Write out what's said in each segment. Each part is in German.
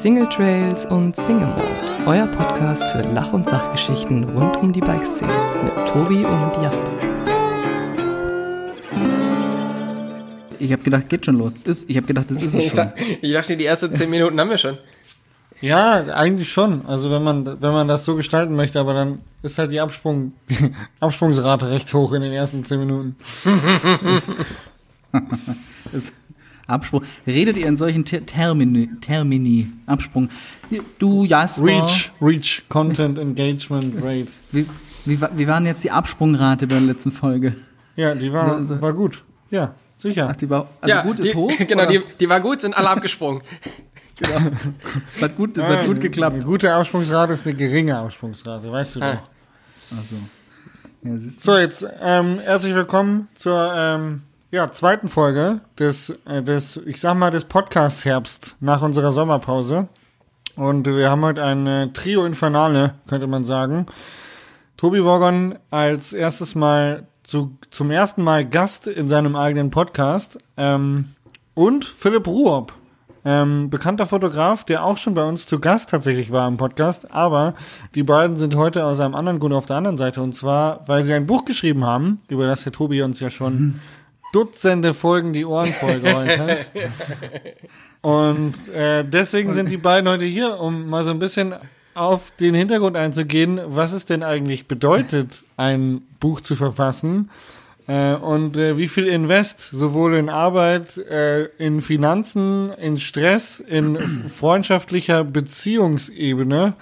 Single Trails und Single Mode, euer Podcast für Lach- und Sachgeschichten rund um die Bikeszene mit Tobi und Jasper. Ich habe gedacht, geht schon los. Ist, ich habe gedacht, das ist es Ich, schon. sag, ich dachte, die ersten zehn Minuten haben wir schon. Ja, eigentlich schon. Also wenn man, wenn man das so gestalten möchte, aber dann ist halt die Absprung, Absprungsrate recht hoch in den ersten zehn Minuten. Das Absprung. Redet ihr in solchen Ter Termini, Termini? Absprung. Du, Jasper. Reach, Reach, Content, Engagement, Rate. Wie, wie, wie war denn jetzt die Absprungrate bei der letzten Folge? Ja, die war, So, so. war gut. Ja, sicher. Ach, die war, also ja, gut die, ist hoch? Genau, oder? die, die war gut, sind alle abgesprungen. Genau. Das hat gut, das hat gut geklappt. Eine gute Absprungsrate ist eine geringe Absprungsrate, weißt du Ah. doch. Also. Ja. So, jetzt ähm, herzlich willkommen zur ähm, ja, zweiten Folge des, äh, des, ich sag mal, des Podcasts Herbst nach unserer Sommerpause. Und wir haben heute ein äh, Trio Infernale, könnte man sagen. Tobi Wogon als erstes Mal zu, zum ersten Mal Gast in seinem eigenen Podcast. Ähm, und Philipp Ruob, ähm, bekannter Fotograf, der auch schon bei uns zu Gast tatsächlich war im Podcast. Aber die beiden sind heute aus einem anderen Grund auf der anderen Seite. Und zwar, weil sie ein Buch geschrieben haben, über das der Tobi uns ja schon Dutzende Folgen die Ohren vollgerollt hat. Und äh, deswegen sind die beiden heute hier, um mal so ein bisschen auf den Hintergrund einzugehen, was es denn eigentlich bedeutet, ein Buch zu verfassen äh, und äh, wie viel Invest sowohl in Arbeit, äh, in Finanzen, in Stress, in freundschaftlicher Beziehungsebene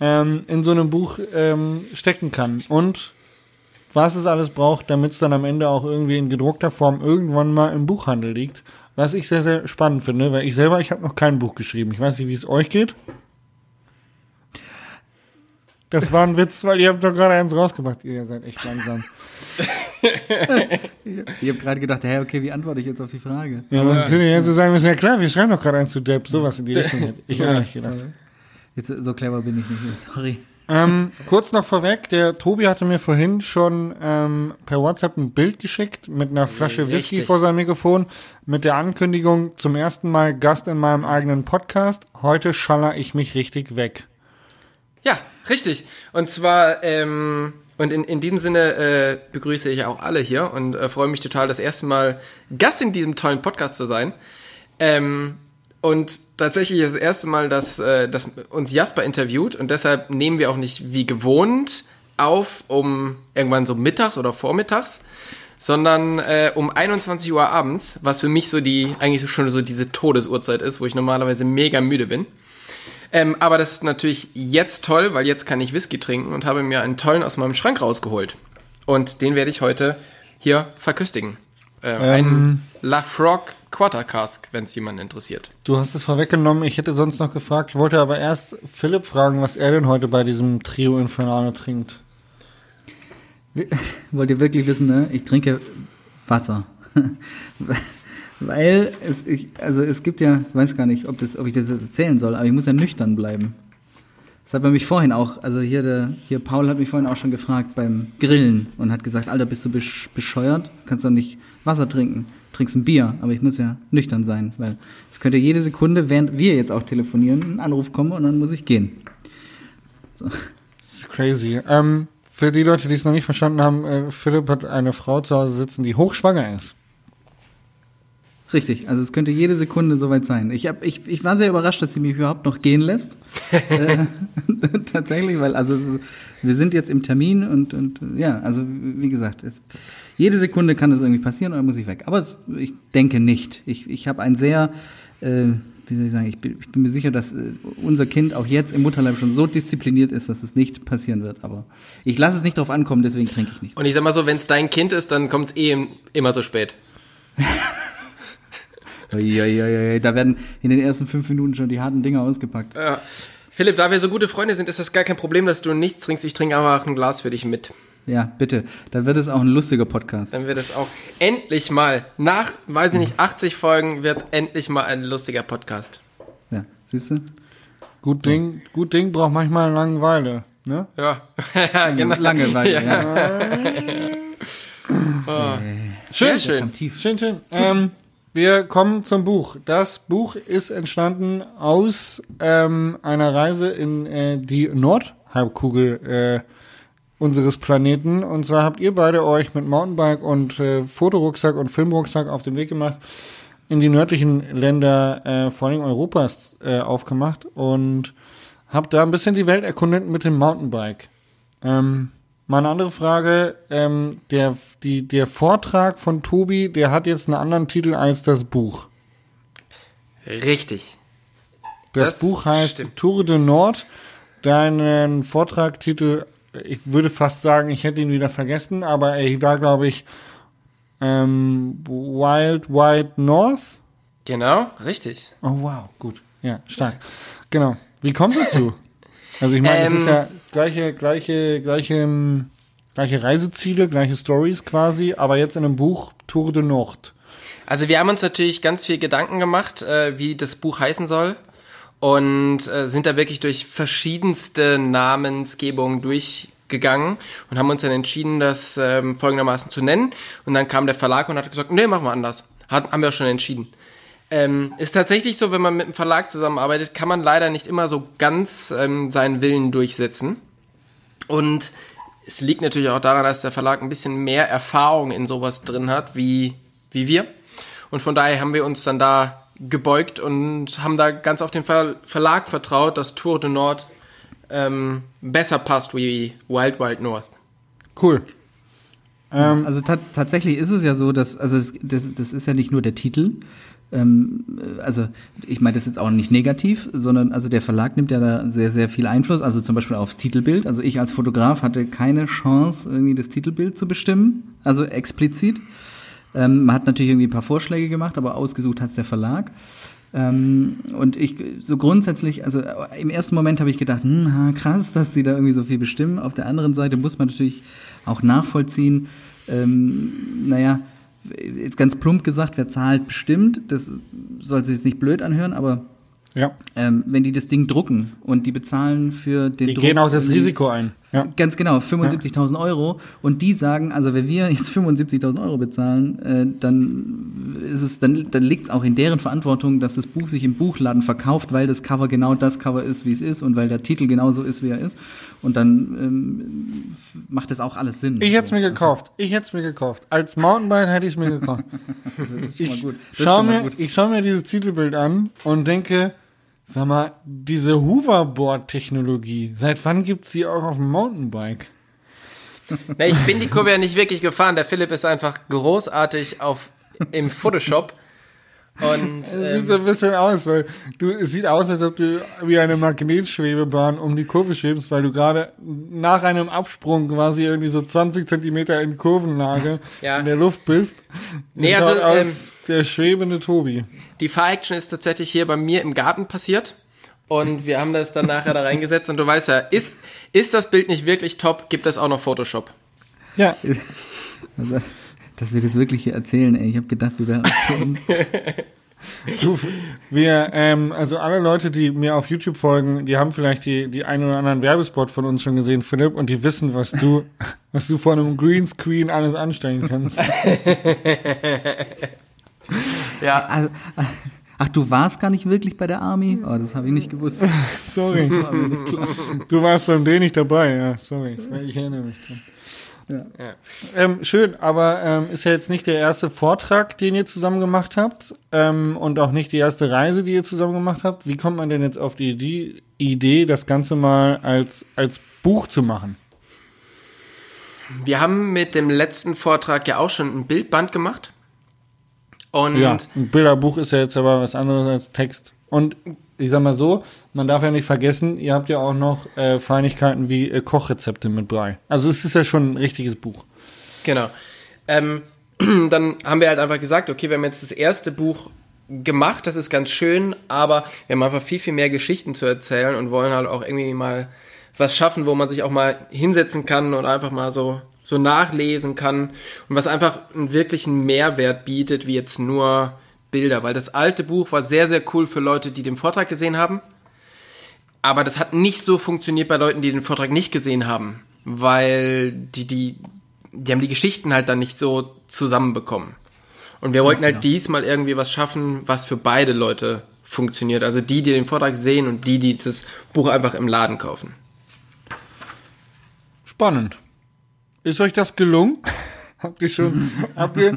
ähm, in so einem Buch ähm, stecken kann und was es alles braucht, damit es dann am Ende auch irgendwie in gedruckter Form irgendwann mal im Buchhandel liegt. Was ich sehr, sehr spannend finde, weil ich selber, ich habe noch kein Buch geschrieben. Ich weiß nicht, wie es euch geht. Das war ein Witz, weil ihr habt doch gerade eins rausgebracht. Ihr seid echt langsam. Ich habe gerade gedacht, hä, okay, wie antworte ich jetzt auf die Frage? Ja, man könnte jetzt so sagen müssen, ja klar, wir schreiben doch gerade eins zu Depp. Sowas in die Richtung ich auch nicht gedacht. Jetzt, so clever bin ich nicht, sorry. Ähm, kurz noch vorweg, der Tobi hatte mir vorhin schon ähm, per WhatsApp ein Bild geschickt mit einer Flasche Whisky Richtig. vor seinem Mikrofon mit der Ankündigung zum ersten Mal Gast in meinem eigenen Podcast. Heute schaller ich mich richtig weg. Ja, richtig. Und zwar, ähm, und in, in diesem Sinne äh, begrüße ich auch alle hier und äh, freue mich total, das erste Mal Gast in diesem tollen Podcast zu sein. Ähm, und tatsächlich ist das erste Mal, dass, äh, dass uns Jasper interviewt und deshalb nehmen wir auch nicht wie gewohnt auf, um irgendwann so mittags oder vormittags, sondern äh, um 21 Uhr abends, was für mich so die, eigentlich schon so diese Todesuhrzeit ist, wo ich normalerweise mega müde bin. Ähm, aber das ist natürlich jetzt toll, weil jetzt kann ich Whisky trinken und habe mir einen tollen aus meinem Schrank rausgeholt. Und den werde ich heute hier verköstigen. Äh, Ein Lafroig Quarter Cask, wenn es jemanden interessiert. Du hast es vorweggenommen, ich hätte sonst noch gefragt, ich wollte aber erst Philipp fragen, was er denn heute bei diesem Trio Infernale trinkt. Wollt ihr wirklich wissen, ne? Ich trinke Wasser. Weil es, ich, also es gibt ja, ich weiß gar nicht, ob, das, ob ich das jetzt erzählen soll, aber ich muss ja nüchtern bleiben. Das hat man mich vorhin auch, also hier der, hier Paul hat mich vorhin auch schon gefragt beim Grillen und hat gesagt, Alter, bist du besch bescheuert? Kannst doch nicht Wasser trinken. Trinkst ein Bier, aber ich muss ja nüchtern sein, weil es könnte jede Sekunde, während wir jetzt auch telefonieren, ein Anruf kommen und dann muss ich gehen. So. Das ist crazy. Ähm, für die Leute, die es noch nicht verstanden haben, äh, Philipp hat eine Frau zu Hause sitzen, die hochschwanger ist. Richtig, also es könnte jede Sekunde soweit sein. Ich, hab, ich, ich war sehr überrascht, dass sie mich überhaupt noch gehen lässt. äh, tatsächlich, weil also es ist, wir sind jetzt im Termin und, und ja, also wie gesagt, es, jede Sekunde kann das irgendwie passieren oder muss ich weg. Aber es, ich denke nicht. Ich, ich habe ein sehr, äh, wie soll ich sagen, ich bin, ich bin mir sicher, dass äh, unser Kind auch jetzt im Mutterleib schon so diszipliniert ist, dass es nicht passieren wird. Aber ich lasse es nicht drauf ankommen, deswegen trinke ich nichts. Und ich sag mal so, wenn es dein Kind ist, dann kommt es eh im- immer so spät. Uiuiui, Da werden in den ersten fünf Minuten schon die harten Dinger ausgepackt. Ja. Philipp, da wir so gute Freunde sind, ist das gar kein Problem, dass du nichts trinkst. Ich trinke einfach ein Glas für dich mit. Ja, bitte. Dann wird es auch ein lustiger Podcast. Dann wird es auch endlich mal, nach, weiß ich nicht, 80 Folgen, wird es endlich mal ein lustiger Podcast. Ja, siehst du? Gut Ding, gut Ding braucht manchmal eine Langeweile, ne? Ja, genau. Langeweile, ja. Oh. Schön, schön. Schön, schön. Ähm, wir kommen zum Buch. Das Buch ist entstanden aus ähm, einer Reise in äh, die Nordhalbkugel äh, unseres Planeten. Und zwar habt ihr beide euch mit Mountainbike und äh, Fotorucksack und Filmrucksack auf den Weg gemacht in die nördlichen Länder, äh, vor allem Europas, äh, aufgemacht und habt da ein bisschen die Welt erkundet mit dem Mountainbike. Ähm, mal eine andere Frage, ähm, der, die, der Vortrag von Tobi, der hat jetzt einen anderen Titel als das Buch. Richtig. Das, Das Buch heißt stimmt. Tour de Nord. Deinen Vortragtitel, ich würde fast sagen, ich hätte ihn wieder vergessen, aber er war, glaube ich, ähm, Wild Wild North. Genau, richtig. Oh wow, gut. Ja, stark. Genau. Wie kommt dazu? Also ich meine, es Ähm, ist ja gleiche, gleiche, gleiche, ähm, gleiche Reiseziele, gleiche Stories quasi, aber jetzt in einem Buch Tour de Nord. Also wir haben uns natürlich ganz viel Gedanken gemacht, äh, wie das Buch heißen soll und äh, sind da wirklich durch verschiedenste Namensgebungen durchgegangen und haben uns dann entschieden, das ähm, folgendermaßen zu nennen. Und dann kam der Verlag und hat gesagt, nee, machen wir anders. Hat, haben wir schon entschieden. Ähm, ist tatsächlich so, wenn man mit einem Verlag zusammenarbeitet, kann man leider nicht immer so ganz ähm, seinen Willen durchsetzen. Und es liegt natürlich auch daran, dass der Verlag ein bisschen mehr Erfahrung in sowas drin hat, wie, wie wir. Und von daher haben wir uns dann da gebeugt und haben da ganz auf den Ver Verlag vertraut, dass Tour de Nord ähm, besser passt wie Wild Wild North. Cool. Ähm, Also ta tatsächlich ist es ja so, dass, also das, das ist ja nicht nur der Titel. Ähm, äh, also ich meine das jetzt auch nicht negativ, sondern also der Verlag nimmt ja da sehr, sehr viel Einfluss, also zum Beispiel aufs Titelbild. Also ich als Fotograf hatte keine Chance, irgendwie das Titelbild zu bestimmen, also explizit. Ähm, man hat natürlich irgendwie ein paar Vorschläge gemacht, aber ausgesucht hat's der Verlag. Ähm, und ich so grundsätzlich, also im ersten Moment habe ich gedacht, hm, krass, dass sie da irgendwie so viel bestimmen. Auf der anderen Seite muss man natürlich auch nachvollziehen, ähm, naja, jetzt ganz plump gesagt, wer zahlt, bestimmt. Das soll sich jetzt nicht blöd anhören, aber ja. ähm, wenn die das Ding drucken und die bezahlen für den Die Druck gehen auch das Risiko ein. Ja. Ganz genau, 75.000 Euro. Und die sagen, also wenn wir jetzt 75.000 Euro bezahlen, äh, dann ist es, dann, dann liegt es auch in deren Verantwortung, dass das Buch sich im Buchladen verkauft, weil das Cover genau das Cover ist, wie es ist und weil der Titel genauso ist, wie er ist. Und dann ähm, macht das auch alles Sinn. Ich hätte es mir gekauft. Ich hätte es mir gekauft. Als Mountainbike hätte ich es mir gekauft. Das ist schon mal Ich gut. Das ist schau schon mal mir, ich schau mir dieses Titelbild an und denke, sag mal, diese Hoverboard-Technologie, seit wann gibt's die auch auf dem Mountainbike? Na, ich bin die Kurve ja nicht wirklich gefahren. Der Philipp ist einfach großartig auf im Photoshop. Und Das sieht so ähm, ein bisschen aus, weil du, es sieht aus, als ob du wie eine Magnetschwebebahn um die Kurve schwebst, weil du gerade nach einem Absprung quasi irgendwie so 20 Zentimeter in Kurvenlage Ja. in der Luft bist. Nee, also, aus, ähm, der schwebende Tobi. die Fahraction ist tatsächlich hier bei mir im Garten passiert. Und wir haben das dann nachher da reingesetzt. Und du weißt ja, ist, ist das Bild nicht wirklich top, gibt es auch noch Photoshop. Ja, Also, dass wir das wirklich hier erzählen, ey. Ich habe gedacht, wir wären für uns. Du, wir, ähm, also alle Leute, die mir auf YouTube folgen, die haben vielleicht die, die einen oder anderen Werbespot von uns schon gesehen, Philipp, und die wissen, was du, was du vor einem Greenscreen alles anstellen kannst. Ja. Also, ach, du warst gar nicht wirklich bei der Army? Oh, das habe ich nicht gewusst. Sorry. War nicht. Du warst beim D nicht dabei, ja, sorry. Ich erinnere mich dran. Ja. Ähm, schön, aber ähm, ist ja jetzt nicht der erste Vortrag, den ihr zusammen gemacht habt ähm, und auch nicht die erste Reise, die ihr zusammen gemacht habt. Wie kommt man denn jetzt auf die Idee, Idee das Ganze mal als, als Buch zu machen? Wir haben mit dem letzten Vortrag ja auch schon ein Bildband gemacht. Und Ja, ein Bilderbuch ist ja jetzt aber was anderes als Text. Und ich sag mal so, man darf ja nicht vergessen, ihr habt ja auch noch äh, Feinigkeiten wie äh, Kochrezepte mit Brei. Also es ist ja schon ein richtiges Buch. Genau. Ähm, dann haben wir halt einfach gesagt, okay, wir haben jetzt das erste Buch gemacht, das ist ganz schön, aber wir haben einfach viel, viel mehr Geschichten zu erzählen und wollen halt auch irgendwie mal was schaffen, wo man sich auch mal hinsetzen kann und einfach mal so, so nachlesen kann und was einfach einen wirklichen Mehrwert bietet, wie jetzt nur Bilder, weil das alte Buch war sehr, sehr cool für Leute, die den Vortrag gesehen haben. Aber das hat nicht so funktioniert bei Leuten, die den Vortrag nicht gesehen haben, weil die, die, die haben die Geschichten halt dann nicht so zusammenbekommen. Und wir wollten halt diesmal irgendwie was schaffen, was für beide Leute funktioniert. Also die, die den Vortrag sehen und die, die das Buch einfach im Laden kaufen. Spannend. Ist euch das gelungen? habt ihr schon, habt ihr,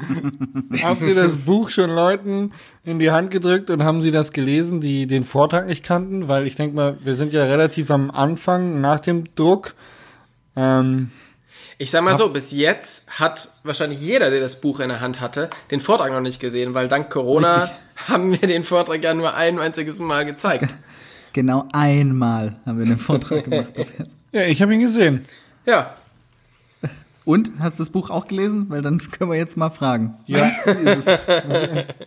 habt ihr das Buch schon Leuten in die Hand gedrückt und haben sie das gelesen, die den Vortrag nicht kannten? Weil ich denke mal, wir sind ja relativ am Anfang nach dem Druck. Ähm, Ich sag mal so, bis jetzt hat wahrscheinlich jeder, der das Buch in der Hand hatte, den Vortrag noch nicht gesehen, weil dank Corona Richtig. haben wir den Vortrag ja nur ein einziges Mal gezeigt. Genau einmal haben wir den Vortrag gemacht bis jetzt. ja, ich habe ihn gesehen. Ja, Und, hast du das Buch auch gelesen? Weil dann können wir jetzt mal fragen. Ja. Wie ist es?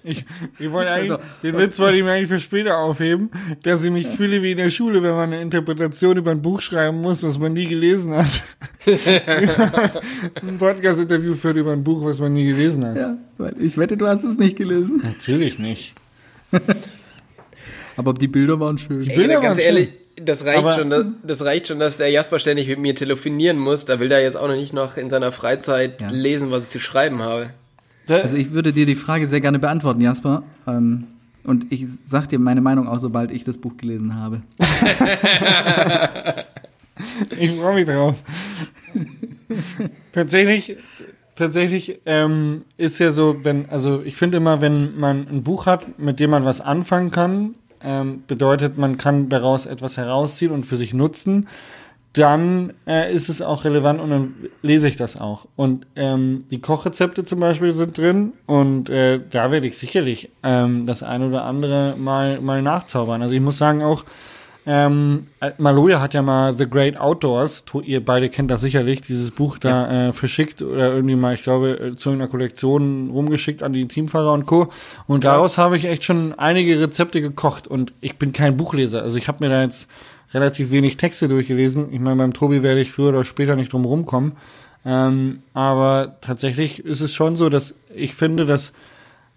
Ich, ich wollte eigentlich, Also- den Witz wollte ich mir eigentlich für später aufheben, dass ich mich fühle wie in der Schule, wenn man eine Interpretation über ein Buch schreiben muss, das man nie gelesen hat. ein Podcast-Interview führt über ein Buch, was man nie gelesen hat. Ja, weil ich wette, du hast es nicht gelesen. Natürlich nicht. Aber die Bilder waren schön. Ey, Bilder ganz waren ehrlich, das reicht Aber- schon, das, das reicht schon, dass der Jasper ständig mit mir telefonieren muss. Da will der jetzt auch noch nicht noch in seiner Freizeit Ja. lesen, was ich zu schreiben habe. Also ich würde dir die Frage sehr gerne beantworten, Jasper. Ähm, und ich sag dir meine Meinung auch, sobald ich das Buch gelesen habe. Ich freue mich drauf. tatsächlich, tatsächlich ähm, ist ja so, wenn, also ich finde immer, wenn man ein Buch hat, mit dem man was anfangen kann, ähm, bedeutet, man kann daraus etwas herausziehen und für sich nutzen, dann äh, ist es auch relevant und dann lese ich das auch. Und ähm, die Kochrezepte zum Beispiel sind drin und äh, da werde ich sicherlich ähm, das eine oder andere mal, mal nachzaubern. Also ich muss sagen auch, ähm, äh, Maloja hat ja mal The Great Outdoors, ihr beide kennt das sicherlich, dieses Buch da äh, verschickt oder irgendwie mal, ich glaube, äh, zu einer Kollektion rumgeschickt an die Teamfahrer und Co. Und daraus habe ich echt schon einige Rezepte gekocht und ich bin kein Buchleser. Also ich habe mir da jetzt relativ wenig Texte durchgelesen. Ich meine, beim Tobi werde ich früher oder später nicht drum rumkommen. Ähm, aber tatsächlich ist es schon so, dass ich finde, dass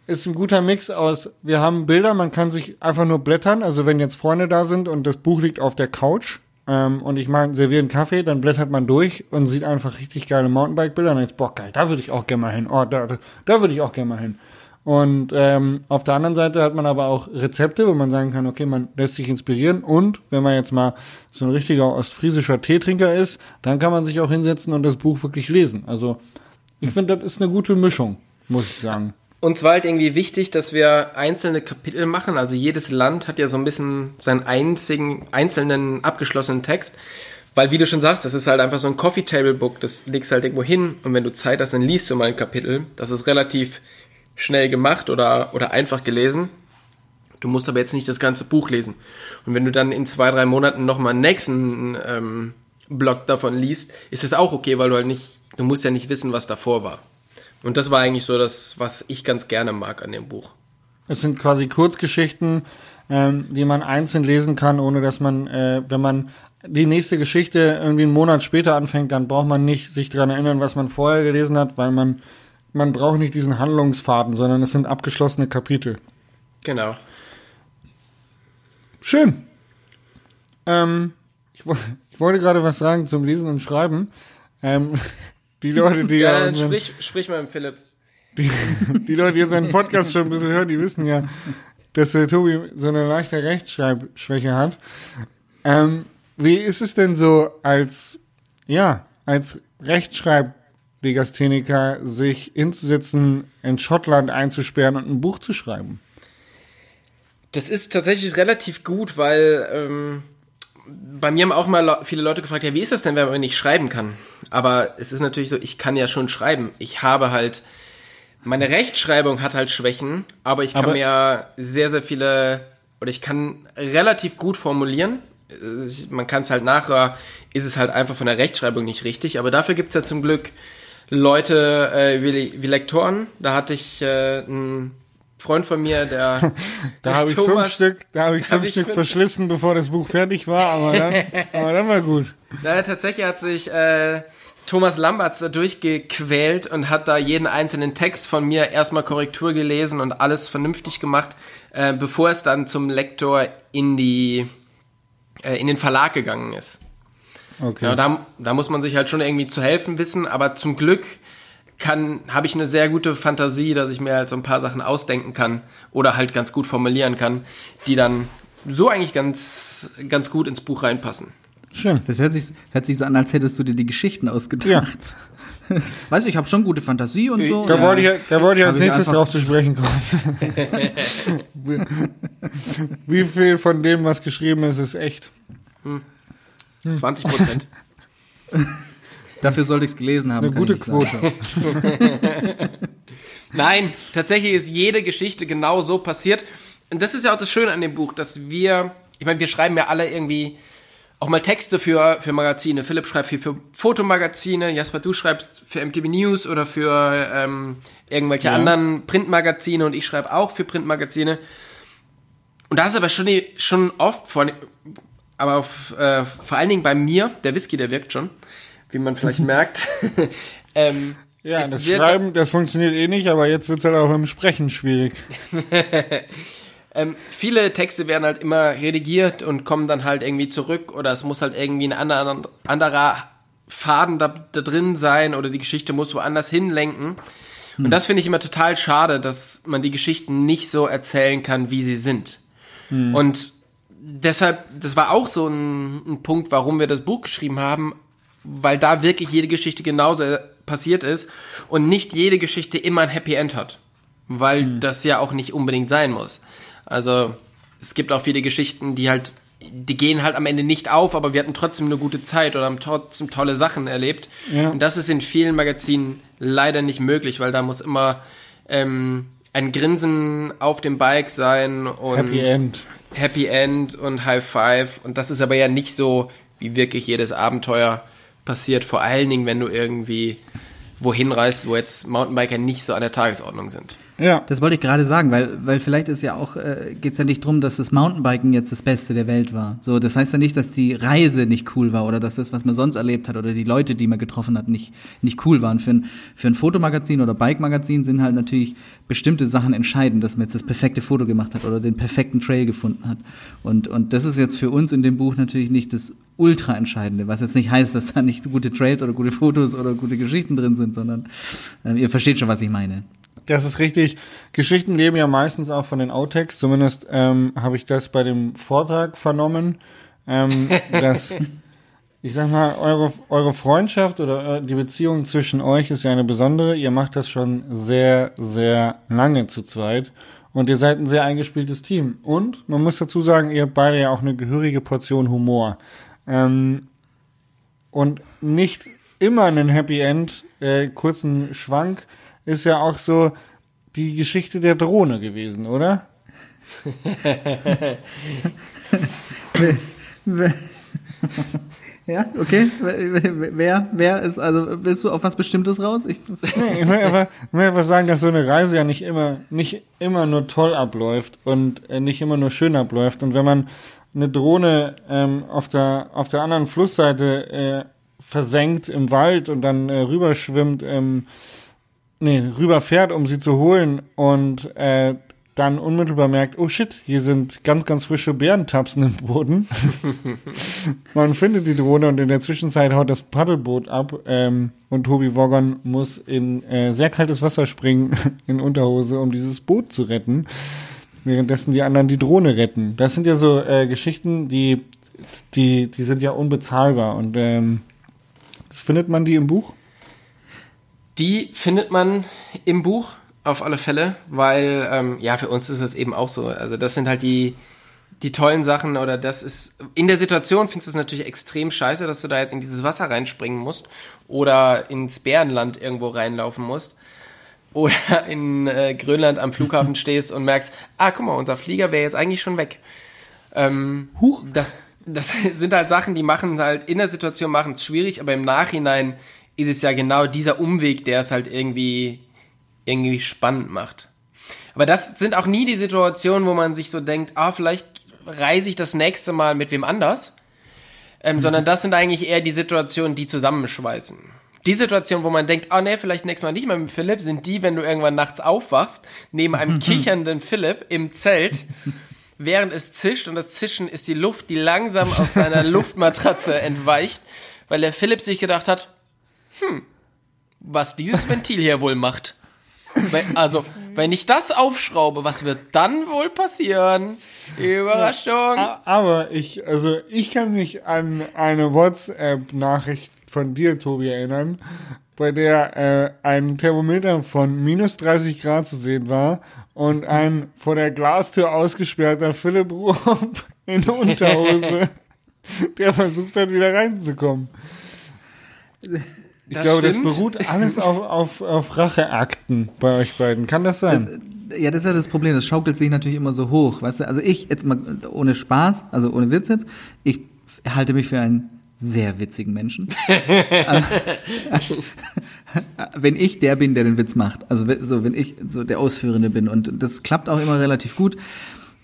ist ein guter Mix aus, wir haben Bilder, man kann sich einfach nur blättern, also wenn jetzt Freunde da sind und das Buch liegt auf der Couch ähm, und ich meine, servieren Kaffee, dann blättert man durch und sieht einfach richtig geile Mountainbike-Bilder und jetzt, boah, geil, da würde ich auch gerne mal hin, oh, da, da, da würde ich auch gerne mal hin. Und ähm, auf der anderen Seite hat man aber auch Rezepte, wo man sagen kann, okay, man lässt sich inspirieren und wenn man jetzt mal so ein richtiger ostfriesischer Teetrinker ist, dann kann man sich auch hinsetzen und das Buch wirklich lesen. Also ich finde, das ist eine gute Mischung, muss ich sagen. Uns war halt irgendwie wichtig, dass wir einzelne Kapitel machen. Also jedes Land hat ja so ein bisschen seinen einzigen, einzelnen abgeschlossenen Text. Weil, wie du schon sagst, das ist halt einfach so ein Coffee Table Book. Das legst halt irgendwo hin und wenn du Zeit hast, dann liest du mal ein Kapitel. Das ist relativ schnell gemacht oder, oder einfach gelesen. Du musst aber jetzt nicht das ganze Buch lesen. Und wenn du dann in zwei, drei Monaten nochmal einen nächsten ähm, Block davon liest, ist es auch okay, weil du halt nicht, du musst ja nicht wissen, was davor war. Und das war eigentlich so das, was ich ganz gerne mag an dem Buch. Es sind quasi Kurzgeschichten, ähm, die man einzeln lesen kann, ohne dass man, äh, wenn man die nächste Geschichte irgendwie einen Monat später anfängt, dann braucht man nicht sich dran erinnern, was man vorher gelesen hat, weil man, man braucht nicht diesen Handlungsfaden, sondern es sind abgeschlossene Kapitel. Genau. Schön. Ähm, ich, ich wollte gerade was sagen zum Lesen und Schreiben. Ähm, die Leute, die Ja, dann sprich, sprich mal mit Philipp. die, die Leute, die unseren Podcast schon ein bisschen hören, die wissen ja, dass der Tobi so eine leichte Rechtschreibschwäche hat. Ähm, wie ist es denn so als, ja, als Rechtschreiblegastheniker sich hinzusetzen, in Schottland einzusperren und ein Buch zu schreiben? Das ist tatsächlich relativ gut, weil ähm, bei mir haben auch mal le- viele Leute gefragt, ja, wie ist das denn, wenn man nicht schreiben kann? Aber es ist natürlich so, ich kann ja schon schreiben. Ich habe halt, meine Rechtschreibung hat halt Schwächen, aber ich kann Aber- mir sehr, sehr viele, oder ich kann relativ gut formulieren. Äh, Man kann es halt nachher, ist es halt einfach von der Rechtschreibung nicht richtig, aber dafür gibt's ja zum Glück Leute äh, wie, wie Lektoren. Da hatte ich äh, einen Freund von mir, der Da habe ich fünf Stück, da habe ich hab fünf ich Stück fünf- verschlissen, bevor das Buch fertig war, aber dann, aber dann war gut. Na, tatsächlich hat sich äh, Thomas Lamberts da durchgequält und hat da jeden einzelnen Text von mir erstmal Korrektur gelesen und alles vernünftig gemacht, äh, bevor es dann zum Lektor in die äh, in den Verlag gegangen ist. Okay. Ja, da, da muss man sich halt schon irgendwie zu helfen wissen, aber zum Glück kann, habe ich eine sehr gute Fantasie, dass ich mir halt so ein paar Sachen ausdenken kann oder halt ganz gut formulieren kann, die dann so eigentlich ganz, ganz gut ins Buch reinpassen. Schön. Das hört sich, hört sich so an, als hättest du dir die Geschichten ausgedacht. Ja. Weißt du, ich habe schon gute Fantasie und so. Da ja. wollte ich, da wollte ich als nächstes drauf zu sprechen kommen. Wie viel von dem, was geschrieben ist, ist echt? Hm. 20 Prozent. Dafür sollte ich es gelesen haben. Eine gute Quote. Nein, tatsächlich ist jede Geschichte genau so passiert. Und das ist ja auch das Schöne an dem Buch, dass wir, ich meine, wir schreiben ja alle irgendwie auch mal Texte für, für Magazine. Philipp schreibt viel für Fotomagazine, Jasper, du schreibst für MTV News oder für ähm, irgendwelche ja. anderen Printmagazine und ich schreibe auch für Printmagazine. Und da ist aber schon, schon oft, vor, aber auf, äh, vor allen Dingen bei mir, der Whisky, der wirkt schon, wie man vielleicht merkt. ähm, ja, das Schreiben, das funktioniert eh nicht, aber jetzt wird es halt auch im Sprechen schwierig. Ähm, viele Texte werden halt immer redigiert und kommen dann halt irgendwie zurück oder es muss halt irgendwie ein anderer, anderer Faden da, da drin sein oder die Geschichte muss woanders hinlenken. Hm. Und das finde ich immer total schade, dass man die Geschichten nicht so erzählen kann, wie sie sind. Hm. Und deshalb, das war auch so ein, ein Punkt, warum wir das Buch geschrieben haben, weil da wirklich jede Geschichte genauso passiert ist und nicht jede Geschichte immer ein Happy End hat. Weil hm. das ja auch nicht unbedingt sein muss. Also es gibt auch viele Geschichten, die halt, die gehen halt am Ende nicht auf, aber wir hatten trotzdem eine gute Zeit oder haben trotzdem tolle Sachen erlebt. Ja. Und das ist in vielen Magazinen leider nicht möglich, weil da muss immer ähm, ein Grinsen auf dem Bike sein und Happy End. Happy End und High Five. Und das ist aber ja nicht so, wie wirklich jedes Abenteuer passiert. Vor allen Dingen, wenn du irgendwie wohin reist, wo jetzt Mountainbiker nicht so an der Tagesordnung sind. Ja. Das wollte ich gerade sagen, weil, weil vielleicht ist ja auch, äh, geht es ja nicht drum, dass das Mountainbiken jetzt das Beste der Welt war. So, das heißt ja nicht, dass die Reise nicht cool war oder dass das, was man sonst erlebt hat oder die Leute, die man getroffen hat, nicht, nicht cool waren. Für ein, für ein Fotomagazin oder Bike-Magazin sind halt natürlich bestimmte Sachen entscheidend, dass man jetzt das perfekte Foto gemacht hat oder den perfekten Trail gefunden hat. Und, und das ist jetzt für uns in dem Buch natürlich nicht das ultra entscheidende, was jetzt nicht heißt, dass da nicht gute Trails oder gute Fotos oder gute Geschichten drin sind, sondern äh, ihr versteht schon, was ich meine. Das ist richtig. Geschichten leben ja meistens auch von den Outtakes. Zumindest ähm, habe ich das bei dem Vortrag vernommen, ähm, dass ich sag mal, eure, eure Freundschaft oder äh, die Beziehung zwischen euch ist ja eine besondere. Ihr macht das schon sehr, sehr lange zu zweit. Und ihr seid ein sehr eingespieltes Team. Und man muss dazu sagen, ihr habt beide ja auch eine gehörige Portion Humor. Ähm, und nicht immer einen Happy End, äh, kurzen Schwank ist ja auch so die Geschichte der Drohne gewesen, oder? ja, okay. Wer, wer ist, also willst du auf was Bestimmtes raus? Ich, nee, ich will einfach, will einfach sagen, dass so eine Reise ja nicht immer, nicht immer nur toll abläuft und äh, nicht immer nur schön abläuft. Und wenn man eine Drohne ähm, auf der auf der anderen Flussseite äh, versenkt im Wald und dann äh, rüberschwimmt, ähm, nee, rüberfährt, um sie zu holen und äh, dann unmittelbar merkt, oh shit, hier sind ganz, ganz frische Bärentapsen im Boden. Man findet die Drohne und in der Zwischenzeit haut das Paddelboot ab ähm, und Tobi Woggon muss in äh, sehr kaltes Wasser springen in Unterhose, um dieses Boot zu retten, währenddessen die anderen die Drohne retten. Das sind ja so äh, Geschichten, die, die, die sind ja unbezahlbar und ähm, findet man die im Buch? Die findet man im Buch auf alle Fälle, weil ähm, ja für uns ist es eben auch so. Also das sind halt die die tollen Sachen oder das ist in der Situation findest du es natürlich extrem scheiße, dass du da jetzt in dieses Wasser reinspringen musst oder ins Bärenland irgendwo reinlaufen musst oder in äh, Grönland am Flughafen stehst und merkst, ah guck mal, unser Flieger wäre jetzt eigentlich schon weg. Ähm, Huch. Das das sind halt Sachen, die machen halt in der Situation machen es schwierig, aber im Nachhinein ist es ja genau dieser Umweg, der es halt irgendwie, irgendwie spannend macht. Aber das sind auch nie die Situationen, wo man sich so denkt, ah, vielleicht reise ich das nächste Mal mit wem anders. Ähm, mhm. Sondern das sind eigentlich eher die Situationen, die zusammenschweißen. Die Situation, wo man denkt, ah oh, nee, vielleicht nächstes Mal nicht mehr mit Philipp, sind die, wenn du irgendwann nachts aufwachst, neben einem kichernden Philipp im Zelt, während es zischt und das Zischen ist die Luft, die langsam aus deiner Luftmatratze entweicht, weil der Philipp sich gedacht hat, hm, was dieses Ventil hier wohl macht. Wenn- Also, wenn ich das aufschraube, was wird dann wohl passieren? Überraschung. A- Aber ich, also ich kann mich an eine WhatsApp-Nachricht von dir, Tobi, erinnern, bei der äh, ein Thermometer von minus 30 Grad zu sehen war und ein vor der Glastür ausgesperrter Philipp Rupp in Unterhose, der versucht hat, wieder reinzukommen. Ich Das glaube, stimmt. das beruht alles auf, auf, auf Racheakten bei euch beiden. Kann das sein? Ja, das ist ja das Problem. Das schaukelt sich natürlich immer so hoch, weißt du? Also ich jetzt mal ohne Spaß, also ohne Witz jetzt, ich halte mich für einen sehr witzigen Menschen. wenn ich der bin, der den Witz macht, also wenn- so wenn ich so der Ausführende bin und das klappt auch immer relativ gut.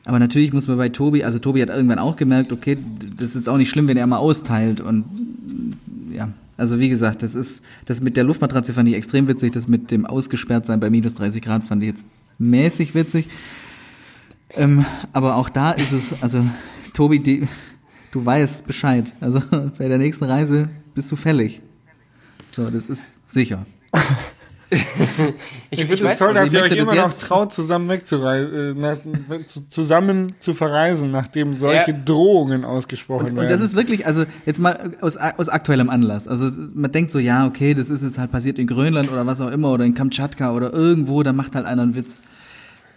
Aber natürlich muss man bei Tobi, also Tobi hat irgendwann auch gemerkt, okay, das ist jetzt auch nicht schlimm, wenn er mal austeilt und also wie gesagt, das ist, das mit der Luftmatratze fand ich extrem witzig, das mit dem Ausgesperrtsein bei minus 30 Grad fand ich jetzt mäßig witzig. Ähm, aber auch da ist es, also Tobi, die, du weißt Bescheid. Also bei der nächsten Reise bist du fällig. So, das ist sicher. Ich, Ich finde es toll, dass ihr euch immer noch traut, zusammen wegzureisen, äh, zusammen zu verreisen, nachdem solche Ja. Drohungen ausgesprochen werden. Und das ist wirklich, also jetzt mal aus, aus aktuellem Anlass. Also man denkt so, ja, okay, das ist jetzt halt passiert in Grönland oder was auch immer oder in Kamtschatka oder irgendwo, da macht halt einer einen Witz.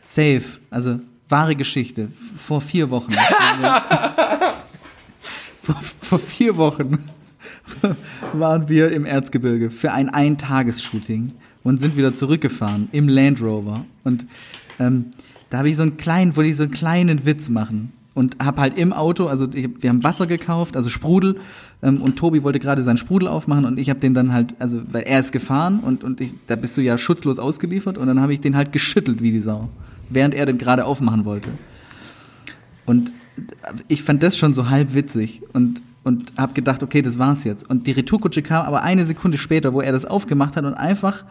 Safe. Also wahre Geschichte. Vor vier Wochen. vor, vor vier Wochen waren wir im Erzgebirge für ein Eintages-Shooting und sind wieder zurückgefahren im Land Rover. Und ähm, da habe ich so einen kleinen, wollte ich so einen kleinen Witz machen. Und habe halt im Auto, also wir haben Wasser gekauft, also Sprudel, ähm, und Tobi wollte gerade seinen Sprudel aufmachen und ich habe den dann halt, also weil er ist gefahren und, und ich, da bist du ja schutzlos ausgeliefert und dann habe ich den halt geschüttelt wie die Sau, während er den gerade aufmachen wollte. Und ich fand das schon so halb witzig und, und habe gedacht, okay, das war's jetzt. Und die Retourkutsche kam aber eine Sekunde später, wo er das aufgemacht hat und einfach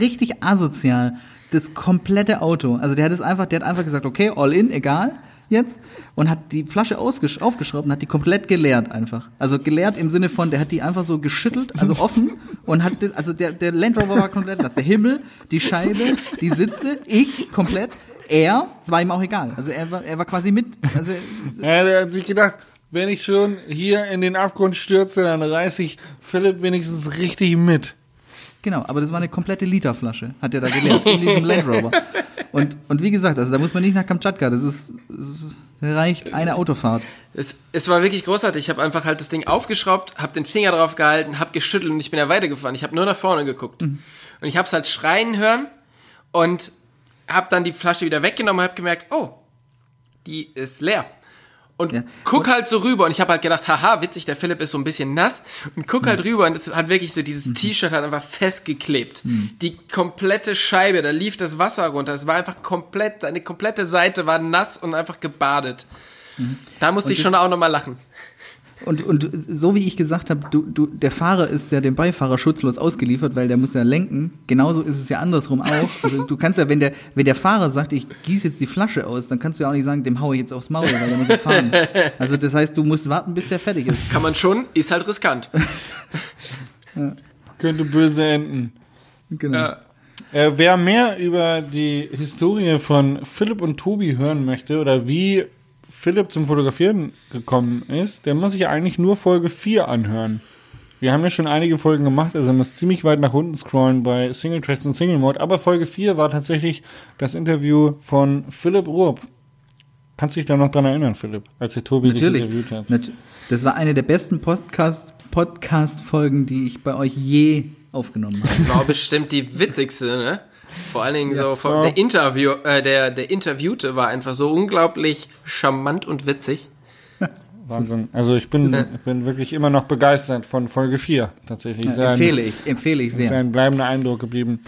richtig asozial das komplette Auto. Also der hat es einfach, der hat einfach gesagt, okay, all in, egal jetzt und hat die Flasche aufgeschraubt und hat die komplett geleert einfach. Also geleert im Sinne von, der hat die einfach so geschüttelt, also offen und hat, den- also der, der Land Rover war komplett nass. Der Himmel, die Scheibe, die Sitze, ich komplett, er, es war ihm auch egal. Also er war, er war quasi mit, also Ja, der hat sich gedacht, wenn ich schon hier in den Abgrund stürze, dann reiß ich Philipp wenigstens richtig mit. Genau, aber das war eine komplette Literflasche, hat er da geleert, in diesem Land Rover. Und, und wie gesagt, also da muss man nicht nach Kamtschatka, das ist, das reicht eine Autofahrt. Es, es war wirklich großartig. Ich habe einfach halt das Ding aufgeschraubt, habe den Finger drauf gehalten, habe geschüttelt und ich bin ja weitergefahren. Ich habe nur nach vorne geguckt. Und ich habe es halt schreien hören und habe dann die Flasche wieder weggenommen und habe gemerkt, oh, die ist leer. Und Ja. guck halt so rüber und ich habe halt gedacht, haha, witzig, der Philipp ist so ein bisschen nass und guck halt rüber und es hat wirklich so dieses T-Shirt hat einfach festgeklebt. Die komplette Scheibe, da lief das Wasser runter. Es war einfach komplett, eine komplette Seite war nass und einfach gebadet. Da musste ich schon auch nochmal lachen. Und, und so wie ich gesagt habe, du, du, der Fahrer ist ja dem Beifahrer schutzlos ausgeliefert, weil der muss ja lenken. Genauso ist es ja andersrum auch. Also du kannst ja, wenn der, wenn der Fahrer sagt, ich gieße jetzt die Flasche aus, dann kannst du ja auch nicht sagen, dem hau ich jetzt aufs Maul, weil der muss ja fahren. Also das heißt, du musst warten, bis der fertig ist. Kann man schon, ist halt riskant. Könnte böse enden. Genau. Äh, wer mehr über die Historie von Philipp und Tobi hören möchte oder wie Philipp zum Fotografieren gekommen ist, der muss sich eigentlich nur Folge 4 anhören. Wir haben ja schon einige Folgen gemacht, also man muss ziemlich weit nach unten scrollen bei Single Tracks und Single Mode, aber Folge 4 war tatsächlich das Interview von Philipp Rupp. Kannst du dich da noch dran erinnern, Philipp, als der Tobi Natürlich. dich interviewt hat? Nat- Das war eine der besten Podcast, Podcast-Folgen, die ich bei euch je aufgenommen habe. Das war auch bestimmt die witzigste, ne? Vor allen Dingen so von Ja. der Interview, äh, der, der Interviewte war einfach so unglaublich charmant und witzig. Wahnsinn. Also ich bin, ich bin wirklich immer noch begeistert von Folge 4, tatsächlich. Ja, Ist ein- empfehle ich, empfehle ich ist sehr. ein bleibender Eindruck geblieben.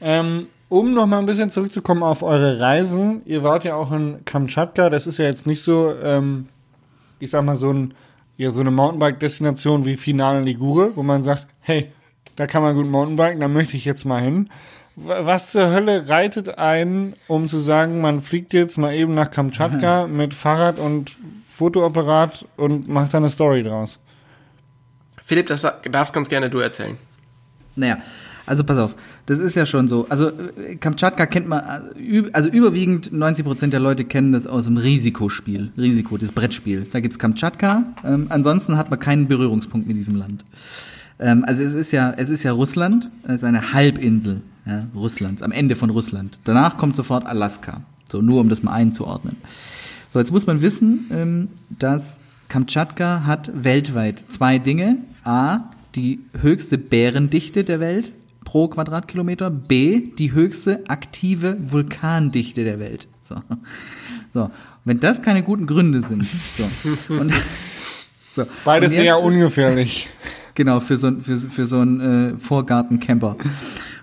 Ähm, um noch mal ein bisschen zurückzukommen auf eure Reisen. Ihr wart ja auch in Kamtschatka. Das ist ja jetzt nicht so, ähm, ich sag mal, so, ein, ja, so eine Mountainbike-Destination wie Finale Ligure, wo man sagt, hey, da kann man gut Mountainbiken, da möchte ich jetzt mal hin. Was zur Hölle reitet ein, um zu sagen, man fliegt jetzt mal eben nach Kamtschatka mit Fahrrad und Fotoapparat und macht da eine Story draus? Philipp, das darfst ganz gerne du erzählen. Naja, also pass auf, das ist ja schon so. Also äh, Kamtschatka kennt man, äh, also überwiegend 90 Prozent der Leute kennen das aus dem Risikospiel, Risiko, das Brettspiel. Da gibt's Kamtschatka. Ähm, ansonsten hat man keinen Berührungspunkt mit diesem Land. Ähm, also es ist ja, es ist ja Russland, es ist eine Halbinsel ja, Russlands, am Ende von Russland. Danach kommt sofort Alaska. So, nur um das mal einzuordnen. So, jetzt muss man wissen, ähm, dass Kamtschatka hat weltweit zwei Dinge. A, die höchste Bärendichte der Welt pro Quadratkilometer. B, die höchste aktive Vulkandichte der Welt. So. So. Wenn das keine guten Gründe sind. So. Und, so. Beides jetzt, sehr ungefährlich. Genau, für so, für, für so einen äh, Vorgartencamper.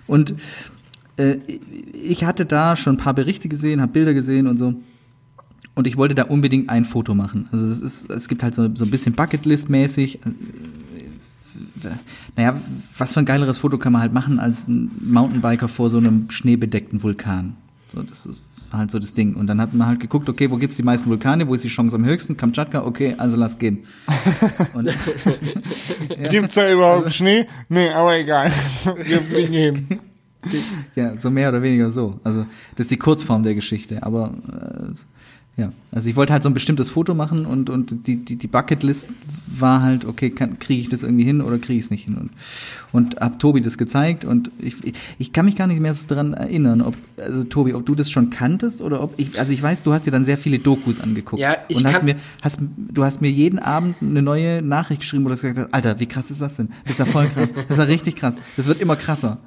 Und äh, ich hatte da schon ein paar Berichte gesehen, habe Bilder gesehen und so. Und ich wollte da unbedingt ein Foto machen. Also es, ist, es gibt halt so, so ein bisschen Bucketlist-mäßig. Naja, was für ein geileres Foto kann man halt machen als ein Mountainbiker vor so einem schneebedeckten Vulkan. So, das ist halt so das Ding. Und dann hat man halt geguckt, okay, wo gibt's die meisten Vulkane, wo ist die Chance am höchsten? Kamtschatka, okay, also lass gehen. Und, ja. Gibt's da überhaupt Schnee? Nee, aber egal. Wir fliegen hin. Ja, so mehr oder weniger so. Also, das ist die Kurzform der Geschichte, aber äh, ja, also ich wollte halt so ein bestimmtes Foto machen und, und die, die, die Bucketlist war halt, okay, kriege ich das irgendwie hin oder kriege ich es nicht hin? Und, und hab Tobi das gezeigt und ich, ich kann mich gar nicht mehr so dran erinnern, ob, also Tobi, ob du das schon kanntest oder ob ich, also ich weiß, du hast dir dann sehr viele Dokus angeguckt. Ja, ich und hast mir, hast, du hast mir jeden Abend eine neue Nachricht geschrieben, wo du gesagt hast, Alter, wie krass ist das denn? Das ist ja voll krass. Das ist ja richtig krass. Das wird immer krasser.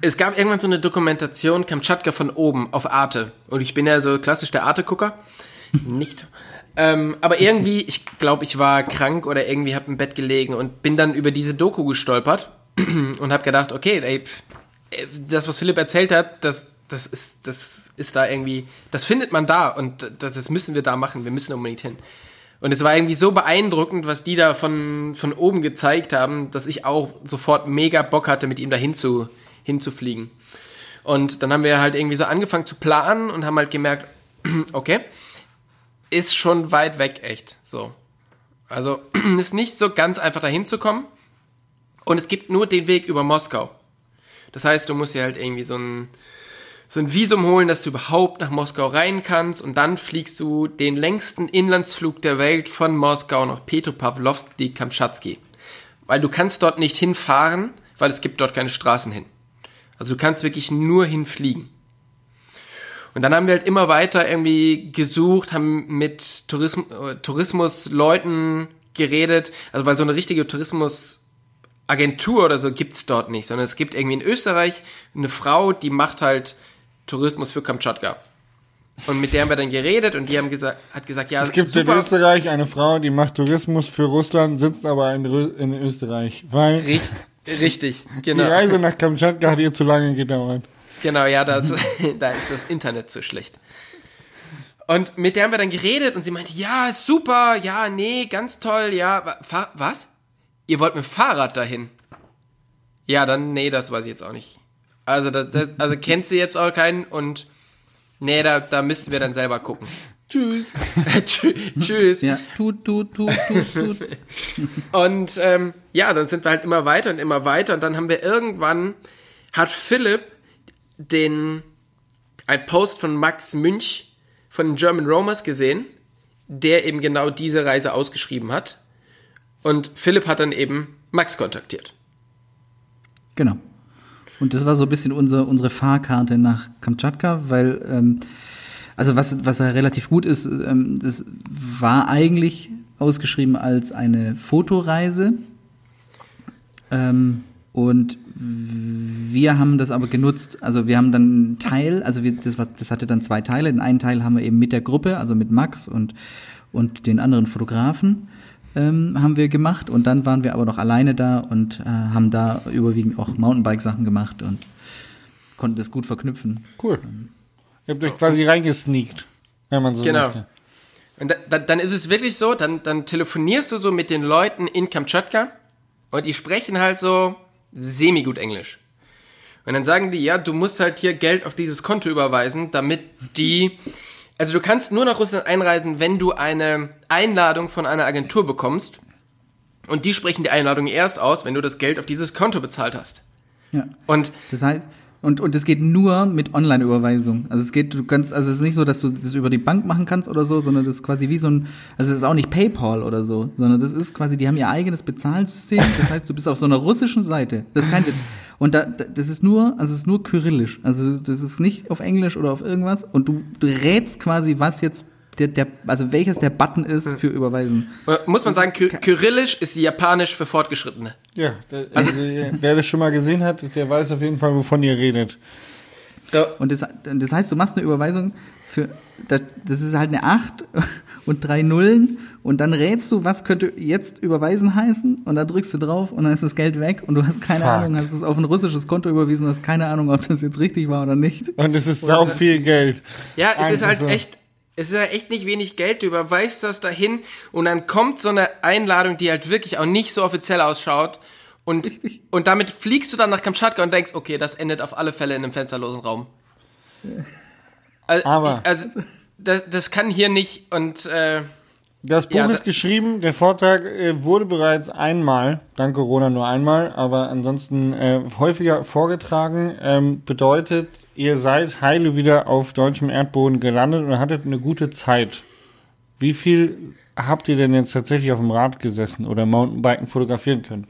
Es gab irgendwann so eine Dokumentation Kamtschatka von oben auf Arte. Und ich bin ja so klassisch der Arte-Gucker. Nicht. Ähm, aber irgendwie, ich glaube, ich war krank oder irgendwie habe im Bett gelegen und bin dann über diese Doku gestolpert und habe gedacht, okay, ey, das, was Philipp erzählt hat, das, das ist, das ist da irgendwie, das findet man da und das, das müssen wir da machen. Wir müssen unbedingt hin. Und es war irgendwie so beeindruckend, was die da von, von oben gezeigt haben, dass ich auch sofort mega Bock hatte, mit ihm da hinzu, hinzufliegen. Und dann haben wir halt irgendwie so angefangen zu planen und haben halt gemerkt, okay, ist schon weit weg, echt. So. Also ist nicht so ganz einfach dahin zu kommen. Und es gibt nur den Weg über Moskau. Das heißt, du musst dir halt irgendwie so ein, so ein Visum holen, dass du überhaupt nach Moskau rein kannst und dann fliegst du den längsten Inlandsflug der Welt von Moskau nach Petropavlovsk, Kamtschatsky. Weil du kannst dort nicht hinfahren, weil es gibt dort keine Straßen hin. Also du kannst wirklich nur hinfliegen. Und dann haben wir halt immer weiter irgendwie gesucht, haben mit Tourism äh, Tourismusleuten geredet, also weil so eine richtige Tourismusagentur oder so gibt's dort nicht, sondern es gibt irgendwie in Österreich eine Frau, die macht halt Tourismus für Kamtschatka. Und mit der haben wir dann geredet und die haben gesagt, hat gesagt, ja, Es gibt super. in Österreich eine Frau, die macht Tourismus für Russland, sitzt aber in, in Österreich. Weil richtig, richtig, genau. Die Reise nach Kamtschatka hat ihr zu lange gedauert. Genau, ja, da ist, da ist das Internet zu schlecht. Und mit der haben wir dann geredet und sie meinte, ja, super, ja, nee, ganz toll, ja, was? Ihr wollt mit Fahrrad dahin? Ja, dann, nee, das weiß ich jetzt auch nicht. Also, das, das, also kennt sie jetzt auch keinen und nee, da, da müssten wir dann selber gucken. Tschüss. Tschüss. Ja, tut, tut, tut, tut, tut. und ähm, ja, dann sind wir halt immer weiter und immer weiter und dann haben wir irgendwann, hat Philipp den, ein Post von Max Münch von den German Romers gesehen, der eben genau diese Reise ausgeschrieben hat. Und Philipp hat dann eben Max kontaktiert. Genau. Und das war so ein bisschen unsere, unsere Fahrkarte nach Kamtschatka, weil, ähm, also was, was relativ gut ist, ähm, das war eigentlich ausgeschrieben als eine Fotoreise. Ähm, und wir haben das aber genutzt, also wir haben dann einen Teil, also wir, das, war, das hatte dann zwei Teile. Den einen Teil haben wir eben mit der Gruppe, also mit Max und, und den anderen Fotografen ähm, haben wir gemacht. Und dann waren wir aber noch alleine da und äh, haben da überwiegend auch Mountainbike-Sachen gemacht und konnten das gut verknüpfen. Cool. Ihr habt euch quasi reingesneakt, wenn man so Genau. möchte. Und da, dann ist es wirklich so, dann, dann telefonierst du so mit den Leuten in Kamtschatka und die sprechen halt so semi-gut Englisch. Und dann sagen die, ja, du musst halt hier Geld auf dieses Konto überweisen, damit die, also du kannst nur nach Russland einreisen, wenn du eine Einladung von einer Agentur bekommst. Und die sprechen die Einladung erst aus, wenn du das Geld auf dieses Konto bezahlt hast. Ja. Und Das heißt, und, und es geht nur mit Online-Überweisung. Also es geht, du kannst, also es ist nicht so, dass du das über die Bank machen kannst oder so, sondern das ist quasi wie so ein, also es ist auch nicht PayPal oder so, sondern das ist quasi, die haben ihr eigenes Bezahlsystem. Das heißt, du bist auf so einer russischen Seite. Das ist kein Witz. Und da, da- das ist nur, also es ist nur kyrillisch. Also das ist nicht auf Englisch oder auf irgendwas. Und du, du rätst quasi, was jetzt der, der, also welches der Button ist für Überweisen. äh, muss man sagen, Ky Kyrillisch ist Japanisch für Fortgeschrittene. Ja, der, also, wer das schon mal gesehen hat, der weiß auf jeden Fall, wovon ihr redet. So. Und das, das heißt, du machst eine Überweisung für, das, das ist halt eine 8 und drei Nullen und dann rätst du, was könnte jetzt überweisen heißen und da drückst du drauf und dann ist das Geld weg und du hast keine Fuck. Ahnung, hast es auf ein russisches Konto überwiesen, hast keine Ahnung, ob das jetzt richtig war oder nicht. Und es ist sau viel Geld. Ja, es ist Einfach halt so. echt, es ist halt echt nicht wenig Geld. Du überweist das dahin und dann kommt so eine Einladung, die halt wirklich auch nicht so offiziell ausschaut. Und, und damit fliegst du dann nach Kamtschatka und denkst, okay, das endet auf alle Fälle in einem fensterlosen Raum. Also, Aber- also das, das kann hier nicht und äh, Das Buch Ja, ist geschrieben, der Vortrag äh, wurde bereits einmal, dank Corona nur einmal, aber ansonsten äh, häufiger vorgetragen. Ähm, bedeutet, ihr seid heile wieder auf deutschem Erdboden gelandet und hattet eine gute Zeit. Wie viel habt ihr denn jetzt tatsächlich auf dem Rad gesessen oder Mountainbiken fotografieren können?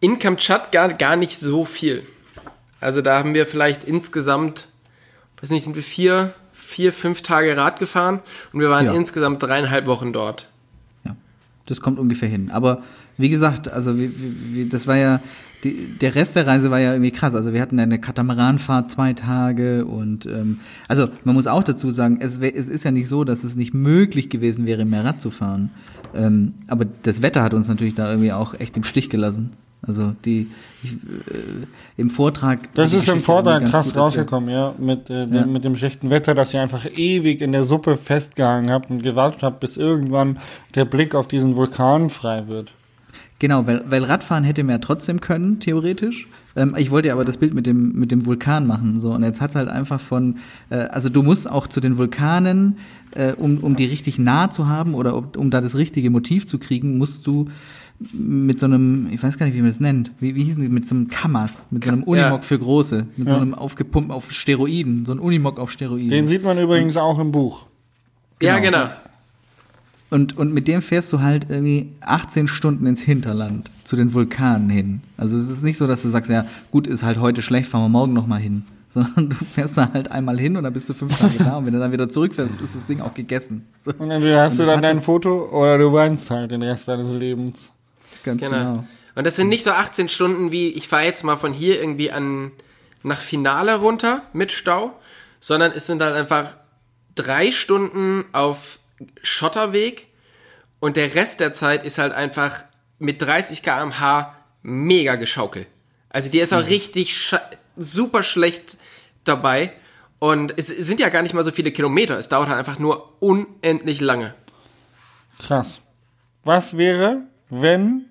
in Kamtschatka gar nicht so viel. Also da haben wir vielleicht insgesamt, weiß nicht, sind wir vier, vier, fünf Tage Rad gefahren und wir waren Ja. insgesamt dreieinhalb Wochen dort. Ja, das kommt ungefähr hin. Aber wie gesagt, also wie, wie, wie, das war ja, die, der Rest der Reise war ja irgendwie krass. Also wir hatten eine Katamaranfahrt zwei Tage und ähm, also man muss auch dazu sagen, es, es ist ja nicht so, dass es nicht möglich gewesen wäre, mehr Rad zu fahren. Ähm, aber das Wetter hat uns natürlich da irgendwie auch echt im Stich gelassen. Also die ich, äh, im Vortrag. Das ist im Vortrag krass erzählt. rausgekommen, ja, mit, äh, Ja. Dem, mit dem schlechten Wetter, dass ihr einfach ewig in der Suppe festgehangen habt und gewartet habt, bis irgendwann der Blick auf diesen Vulkan frei wird. Genau, weil, weil Radfahren hätte man ja trotzdem können, theoretisch. Ähm, ich wollte ja aber das Bild mit dem, mit dem Vulkan machen. So, und jetzt hat halt einfach von, äh, also du musst auch zu den Vulkanen, äh, um, um die richtig nah zu haben oder um, um da das richtige Motiv zu kriegen, musst du mit so einem, ich weiß gar nicht, wie man das nennt, wie, wie hießen die, mit so einem Kamas, mit so einem Unimog Ja. für Große, mit so Ja. einem aufgepumpt auf Steroiden, so ein Unimog auf Steroiden. Den sieht man übrigens auch im Buch. Ja, Genau. Und, und mit dem fährst du halt irgendwie 18 Stunden ins Hinterland zu den Vulkanen hin. Also es ist nicht so, dass du sagst, ja, gut, ist halt heute schlecht, fahren wir morgen nochmal hin. Sondern du fährst da halt einmal hin und dann bist du fünf Tage da und wenn du dann wieder zurückfährst, ist das Ding auch gegessen. So, Und entweder hast Und du dann dein Foto oder du weinst halt den Rest deines Lebens. ganz Genau. genau. Und das sind nicht so 18 Stunden wie, ich fahre jetzt mal von hier irgendwie an nach Finale runter mit Stau, sondern es sind halt einfach drei Stunden auf Schotterweg und der Rest der Zeit ist halt einfach mit 30 km/h mega geschaukelt. Also die ist auch richtig sche- super schlecht dabei und es sind ja gar nicht mal so viele Kilometer, es dauert halt einfach nur unendlich lange. Krass. Was wäre, wenn,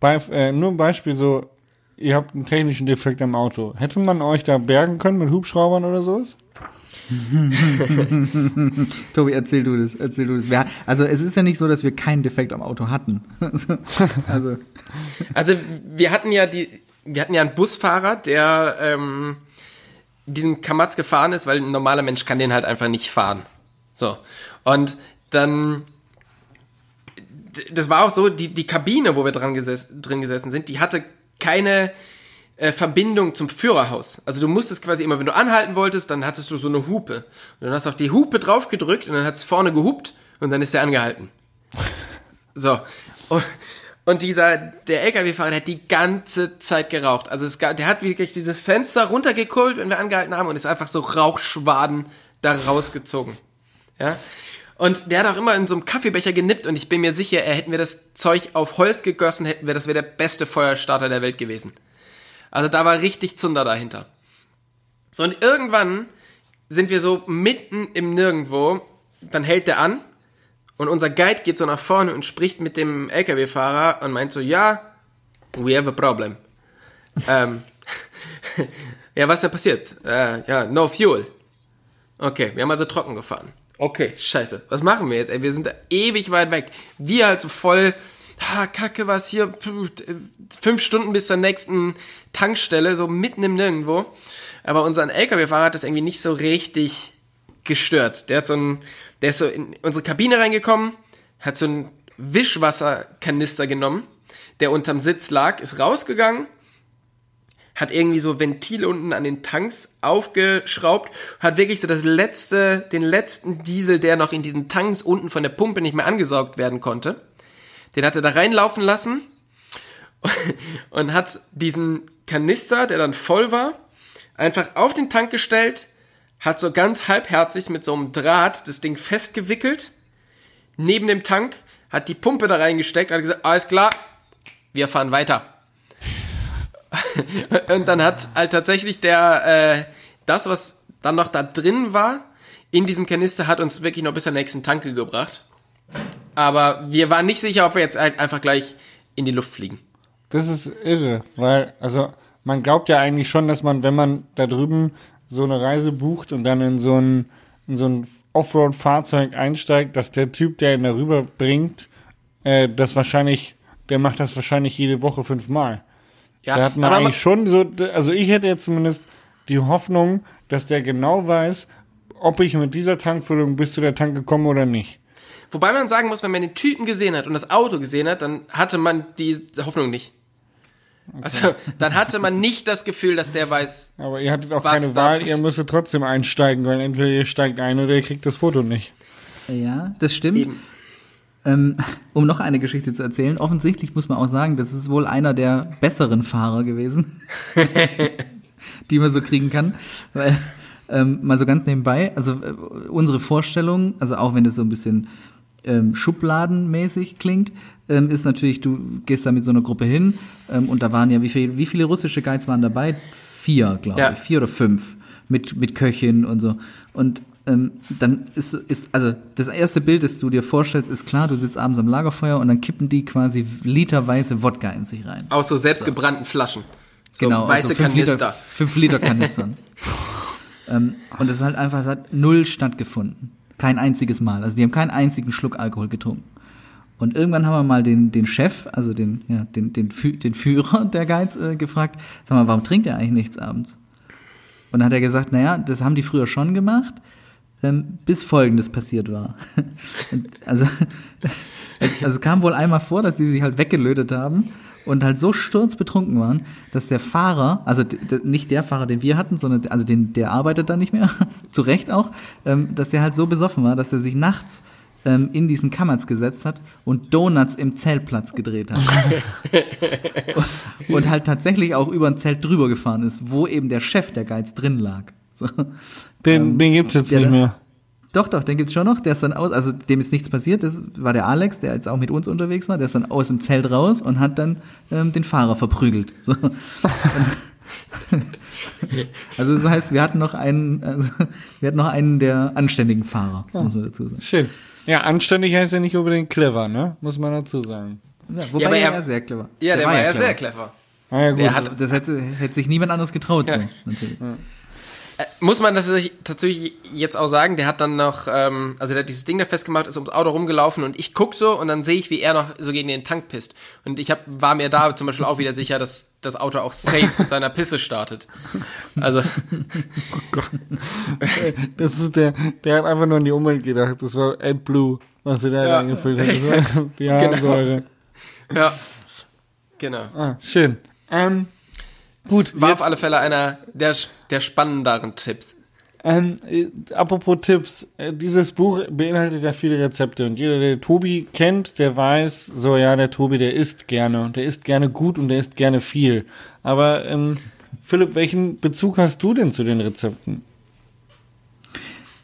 bei, äh, nur ein Beispiel so, ihr habt einen technischen Defekt am Auto. Hätte man euch da bergen können mit Hubschraubern oder sowas? Tobi, erzähl du das, erzähl du das. Wir, also es ist ja nicht so, dass wir keinen Defekt am Auto hatten. also Also wir hatten ja die, wir hatten ja einen Busfahrer, der ähm, diesen Kamatz gefahren ist, weil ein normaler Mensch kann den halt einfach nicht fahren. So und dann, das war auch so, die die Kabine, wo wir dran gesessen, drin gesessen sind, die hatte keine äh, Verbindung zum Führerhaus. Also du musstest quasi immer, wenn du anhalten wolltest, dann hattest du so eine Hupe. Und dann hast du auf die Hupe drauf gedrückt und dann hat's vorne gehupt und dann ist der angehalten. So. Und, und dieser, der LKW-Fahrer, der hat die ganze Zeit geraucht. Also es gab, der hat wirklich dieses Fenster runtergekurbelt, wenn wir angehalten haben und ist einfach so Rauchschwaden da rausgezogen. Ja. Und der hat auch immer in so einem Kaffeebecher genippt und ich bin mir sicher, er hätten wir das Zeug auf Holz gegossen, hätten wir, das wäre der beste Feuerstarter der Welt gewesen. Also da war richtig Zunder dahinter. So, und irgendwann sind wir so mitten im Nirgendwo, dann hält der an und unser Guide geht so nach vorne und spricht mit dem LKW-Fahrer und meint so, ja, we have a problem. ähm, ja, was ist denn passiert? Äh, ja, no fuel. Okay, wir haben also trocken gefahren. Okay, scheiße. Was machen wir jetzt? Ey, wir sind da ewig weit weg. Wir halt so voll ha, kacke, was hier, fünf Stunden bis zur nächsten Tankstelle, so mitten im Nirgendwo. Aber unseren LKW-Fahrer hat das irgendwie nicht so richtig gestört. Der hat so ein, der ist so in unsere Kabine reingekommen, hat so einen Wischwasserkanister genommen, der unterm Sitz lag, ist rausgegangen, hat irgendwie so Ventile unten an den Tanks aufgeschraubt, hat wirklich so das letzte, den letzten Diesel, der noch in diesen Tanks unten von der Pumpe nicht mehr angesaugt werden konnte, den hat er da reinlaufen lassen und hat diesen Kanister, der dann voll war, einfach auf den Tank gestellt, hat so ganz halbherzig mit so einem Draht das Ding festgewickelt, neben dem Tank, hat die Pumpe da reingesteckt, hat gesagt, alles klar, wir fahren weiter. und dann hat halt tatsächlich der, äh, das, was dann noch da drin war, in diesem Kanister, hat uns wirklich noch bis zur nächsten Tanke gebracht. Aber wir waren nicht sicher, ob wir jetzt halt einfach gleich in die Luft fliegen. Das ist irre, weil, also, man glaubt ja eigentlich schon, dass man, wenn man da drüben so eine Reise bucht und dann in so ein, in so ein Offroad-Fahrzeug einsteigt, dass der Typ, der ihn darüber bringt, äh, das wahrscheinlich, der macht das wahrscheinlich jede Woche fünfmal. Ja, da hat man eigentlich schon so, also ich hätte jetzt zumindest die Hoffnung, dass der genau weiß, ob ich mit dieser Tankfüllung bis zu der Tanke komme oder nicht. Wobei man sagen muss, wenn man den Typen gesehen hat und das Auto gesehen hat, dann hatte man die Hoffnung nicht. Also, dann hatte man nicht das Gefühl, dass der weiß. Aber ihr hattet auch Was keine Wahl, ihr müsstet trotzdem einsteigen, weil entweder ihr steigt ein oder ihr kriegt das Foto nicht. Ja, das stimmt. Eben. Ähm, um noch eine Geschichte zu erzählen, offensichtlich muss man auch sagen, das ist wohl einer der besseren Fahrer gewesen, die man so kriegen kann. Weil, ähm, mal so ganz nebenbei, also äh, unsere Vorstellung, also auch wenn das so ein bisschen ähm, schubladenmäßig klingt, ähm, ist natürlich, du gehst da mit so einer Gruppe hin ähm, und da waren ja, wie, viel, wie viele russische Guides waren dabei? Vier, glaube Ja. ich, vier oder fünf mit, mit Köchin und so. Und ähm, dann ist, ist, also das erste Bild, das du dir vorstellst, ist klar, du sitzt abends am Lagerfeuer und dann kippen die quasi literweise Wodka in sich rein. Aus so selbstgebrannten Flaschen. So genau, weiße also fünf Kanister. Liter, fünf Liter Kanistern. ähm, und es ist halt einfach, es hat null stattgefunden. Kein einziges Mal. Also die haben keinen einzigen Schluck Alkohol getrunken. Und irgendwann haben wir mal den, den Chef, also den, ja, den, den, den Führer der Guides äh, gefragt, sag mal, warum trinkt er eigentlich nichts abends? Und dann hat er gesagt, naja, das haben die früher schon gemacht, ähm, bis Folgendes passiert war. Also, es, also es kam wohl einmal vor, dass sie sich halt weggelötet haben und halt so sturzbetrunken waren, dass der Fahrer, also nicht der Fahrer, den wir hatten, sondern also den, der arbeitet da nicht mehr, zu Recht auch, ähm, dass der halt so besoffen war, dass er sich nachts ähm, in diesen Kammerz gesetzt hat und Donuts im Zeltplatz gedreht hat. und halt tatsächlich auch über ein Zelt drüber gefahren ist, wo eben der Chef der Guides drin lag. So. Den, den gibt's jetzt ja, nicht mehr. Doch, doch, den gibt's schon noch. Der ist dann aus, also dem ist nichts passiert. Das war der Alex, der jetzt auch mit uns unterwegs war. Der ist dann aus dem Zelt raus und hat dann ähm, den Fahrer verprügelt. So. Also das heißt, wir hatten noch einen, also, wir hatten noch einen der anständigen Fahrer, muss man dazu sagen. Schön. Ja, anständig heißt ja nicht unbedingt clever, ne? Muss man dazu sagen. Ja, wobei aber er, er- sehr clever. Ja, der, war ja clever. sehr clever. Ah, ja, gut. Der hat, Das hätte, hätte sich niemand anderes getraut, so, Ja. natürlich. Äh, Muss man tatsächlich, tatsächlich jetzt auch sagen, der hat dann noch, ähm, also der hat dieses Ding da festgemacht, ist ums Auto rumgelaufen und ich guck so und dann sehe ich, wie er noch so gegen den Tank pisst. Und ich hab, war mir da zum Beispiel auch wieder sicher, dass das Auto auch safe mit seiner Pisse startet. Also, Das ist der, der hat einfach nur an die Umwelt gedacht. Das war AdBlue, was er da Ja. reingefüllt hat. Die Harnsäure. ja. Genau. Ah, schön. Ähm, gut, War jetzt, auf alle Fälle einer der, der spannenderen Tipps. ähm, äh, apropos Tipps. Äh, dieses Buch beinhaltet ja viele Rezepte und jeder, der Tobi kennt, der weiß, so ja, der Tobi, der isst gerne und der isst gerne gut und der isst gerne viel. Aber ähm, Philipp, welchen Bezug hast du denn zu den Rezepten?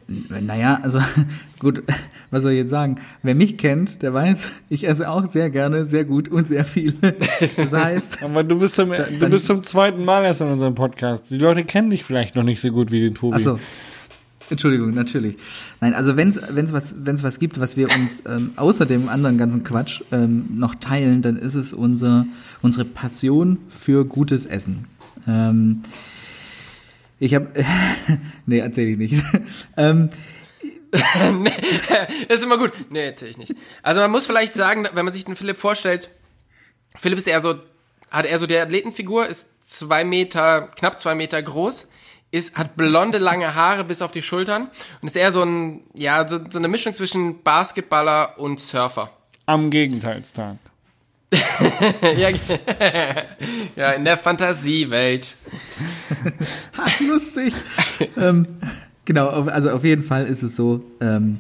Naja, also gut, was soll ich jetzt sagen? Wer mich kennt, der weiß, ich esse auch sehr gerne, sehr gut und sehr viel. Das heißt, Aber du bist zum, du dann- bist zum zweiten Mal erst in unserem Podcast. Die Leute kennen dich vielleicht noch nicht so gut wie den Tobi. also Entschuldigung, natürlich. Nein, also wenn es was wenn's was gibt, was wir uns ähm, außer dem anderen ganzen Quatsch ähm, noch teilen, dann ist es unser unsere Passion für gutes Essen. Ähm, ich habe nee, erzähle ich nicht. ähm, nee, ist immer gut. Nee, erzähl ich nicht. Also man muss vielleicht sagen, wenn man sich den Philipp vorstellt, Philipp ist eher so, hat eher so die Athletenfigur, ist zwei Meter, knapp zwei Meter groß, ist, hat blonde, lange Haare bis auf die Schultern und ist eher so ein, ja, so, so eine Mischung zwischen Basketballer und Surfer. Am Gegenteilstag. ja, ja, in der Fantasiewelt. Lustig. ähm, genau, also auf jeden Fall ist es so, ähm,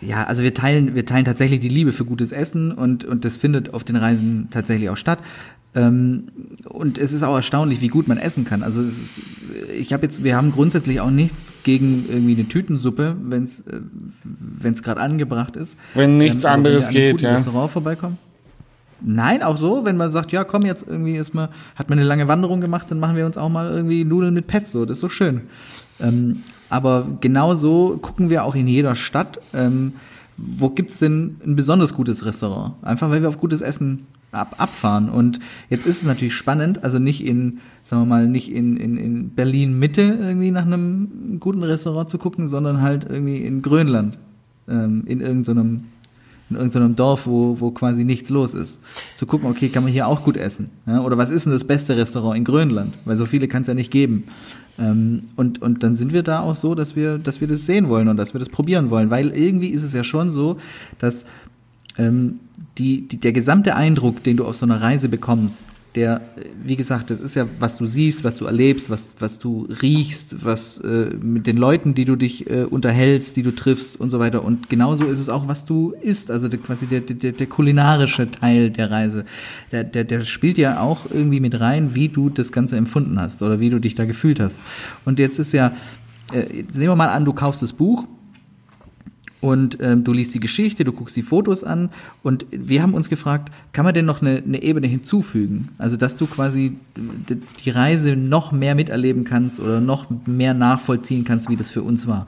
ja, also wir teilen, wir teilen tatsächlich die Liebe für gutes Essen und, und das findet auf den Reisen tatsächlich auch statt. Ähm, und es ist auch erstaunlich, wie gut man essen kann. Also es ist, ich habe jetzt, wir haben grundsätzlich auch nichts gegen irgendwie eine Tütensuppe, wenn es äh, wenn es gerade angebracht ist. Wenn nichts ähm, anderes wenn geht, ja. Restaurant vorbeikommen. Nein, auch so, wenn man sagt, ja, komm jetzt irgendwie ist mal, hat man eine lange Wanderung gemacht, dann machen wir uns auch mal irgendwie Nudeln mit Pesto, das ist so schön. Ähm, aber genauso gucken wir auch in jeder Stadt, ähm, wo gibt's denn ein besonders gutes Restaurant? Einfach weil wir auf gutes Essen ab, abfahren. Und jetzt ist es natürlich spannend, also nicht in, sagen wir mal, nicht in, in, in Berlin Mitte irgendwie nach einem guten Restaurant zu gucken, sondern halt irgendwie in Grönland, ähm, in irgendeinem in irgendeinem Dorf, wo, wo quasi nichts los ist. Zu gucken, okay, kann man hier auch gut essen? Ja? Oder was ist denn das beste Restaurant in Grönland? Weil so viele kann es ja nicht geben. Ähm, und, und dann sind wir da auch so, dass wir, dass wir das sehen wollen und dass wir das probieren wollen. Weil irgendwie ist es ja schon so, dass ähm, die, die, der gesamte Eindruck, den du auf so einer Reise bekommst, der, wie gesagt, das ist ja, was du siehst, was du erlebst, was, was du riechst, was äh, mit den Leuten, die du dich äh, unterhältst, die du triffst und so weiter. Und genauso ist es auch, was du isst, also der, quasi der, der, der kulinarische Teil der Reise. Der, der, der spielt ja auch irgendwie mit rein, wie du das Ganze empfunden hast oder wie du dich da gefühlt hast. Und jetzt ist ja, äh, jetzt nehmen wir mal an, du kaufst das Buch und ähm, du liest die Geschichte, du guckst die Fotos an und wir haben uns gefragt, kann man denn noch eine, eine Ebene hinzufügen? Also dass du quasi die Reise noch mehr miterleben kannst oder noch mehr nachvollziehen kannst, wie das für uns war.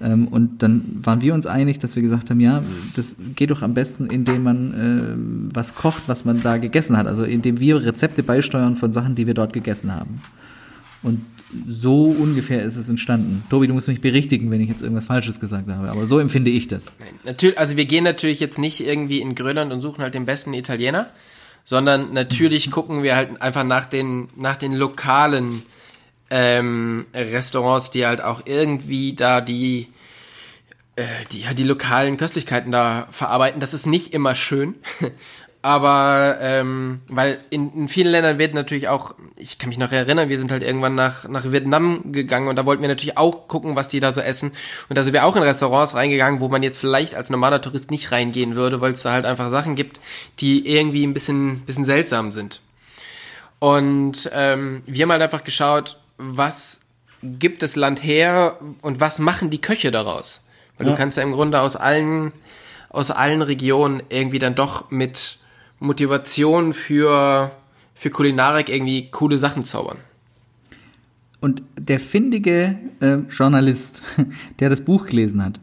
Ähm, und dann waren wir uns einig, dass wir gesagt haben, ja, das geht doch am besten, indem man ähm, was kocht, was man da gegessen hat. Also indem wir Rezepte beisteuern von Sachen, die wir dort gegessen haben. Und so ungefähr ist es entstanden. Tobi, du musst mich berichtigen, wenn ich jetzt irgendwas Falsches gesagt habe, aber so empfinde ich das. Natürlich, also wir gehen natürlich jetzt nicht irgendwie in Grönland und suchen halt den besten Italiener, sondern natürlich gucken wir halt einfach nach den, nach den lokalen ähm, Restaurants, die halt auch irgendwie da die, äh, die, ja, die lokalen Köstlichkeiten da verarbeiten. Das ist nicht immer schön. Aber ähm, weil in, in vielen Ländern wird natürlich auch, ich kann mich noch erinnern, wir sind halt irgendwann nach, nach Vietnam gegangen und da wollten wir natürlich auch gucken, was die da so essen. Und da sind wir auch in Restaurants reingegangen, wo man jetzt vielleicht als normaler Tourist nicht reingehen würde, weil es da halt einfach Sachen gibt, die irgendwie ein bisschen, bisschen seltsam sind. Und ähm, wir haben halt einfach geschaut, was gibt das Land her und was machen die Köche daraus? Weil Ja. du kannst ja im Grunde aus allen, aus allen Regionen irgendwie dann doch mit Motivation für, für Kulinarik irgendwie coole Sachen zaubern. Und der findige äh, Journalist, der das Buch gelesen hat,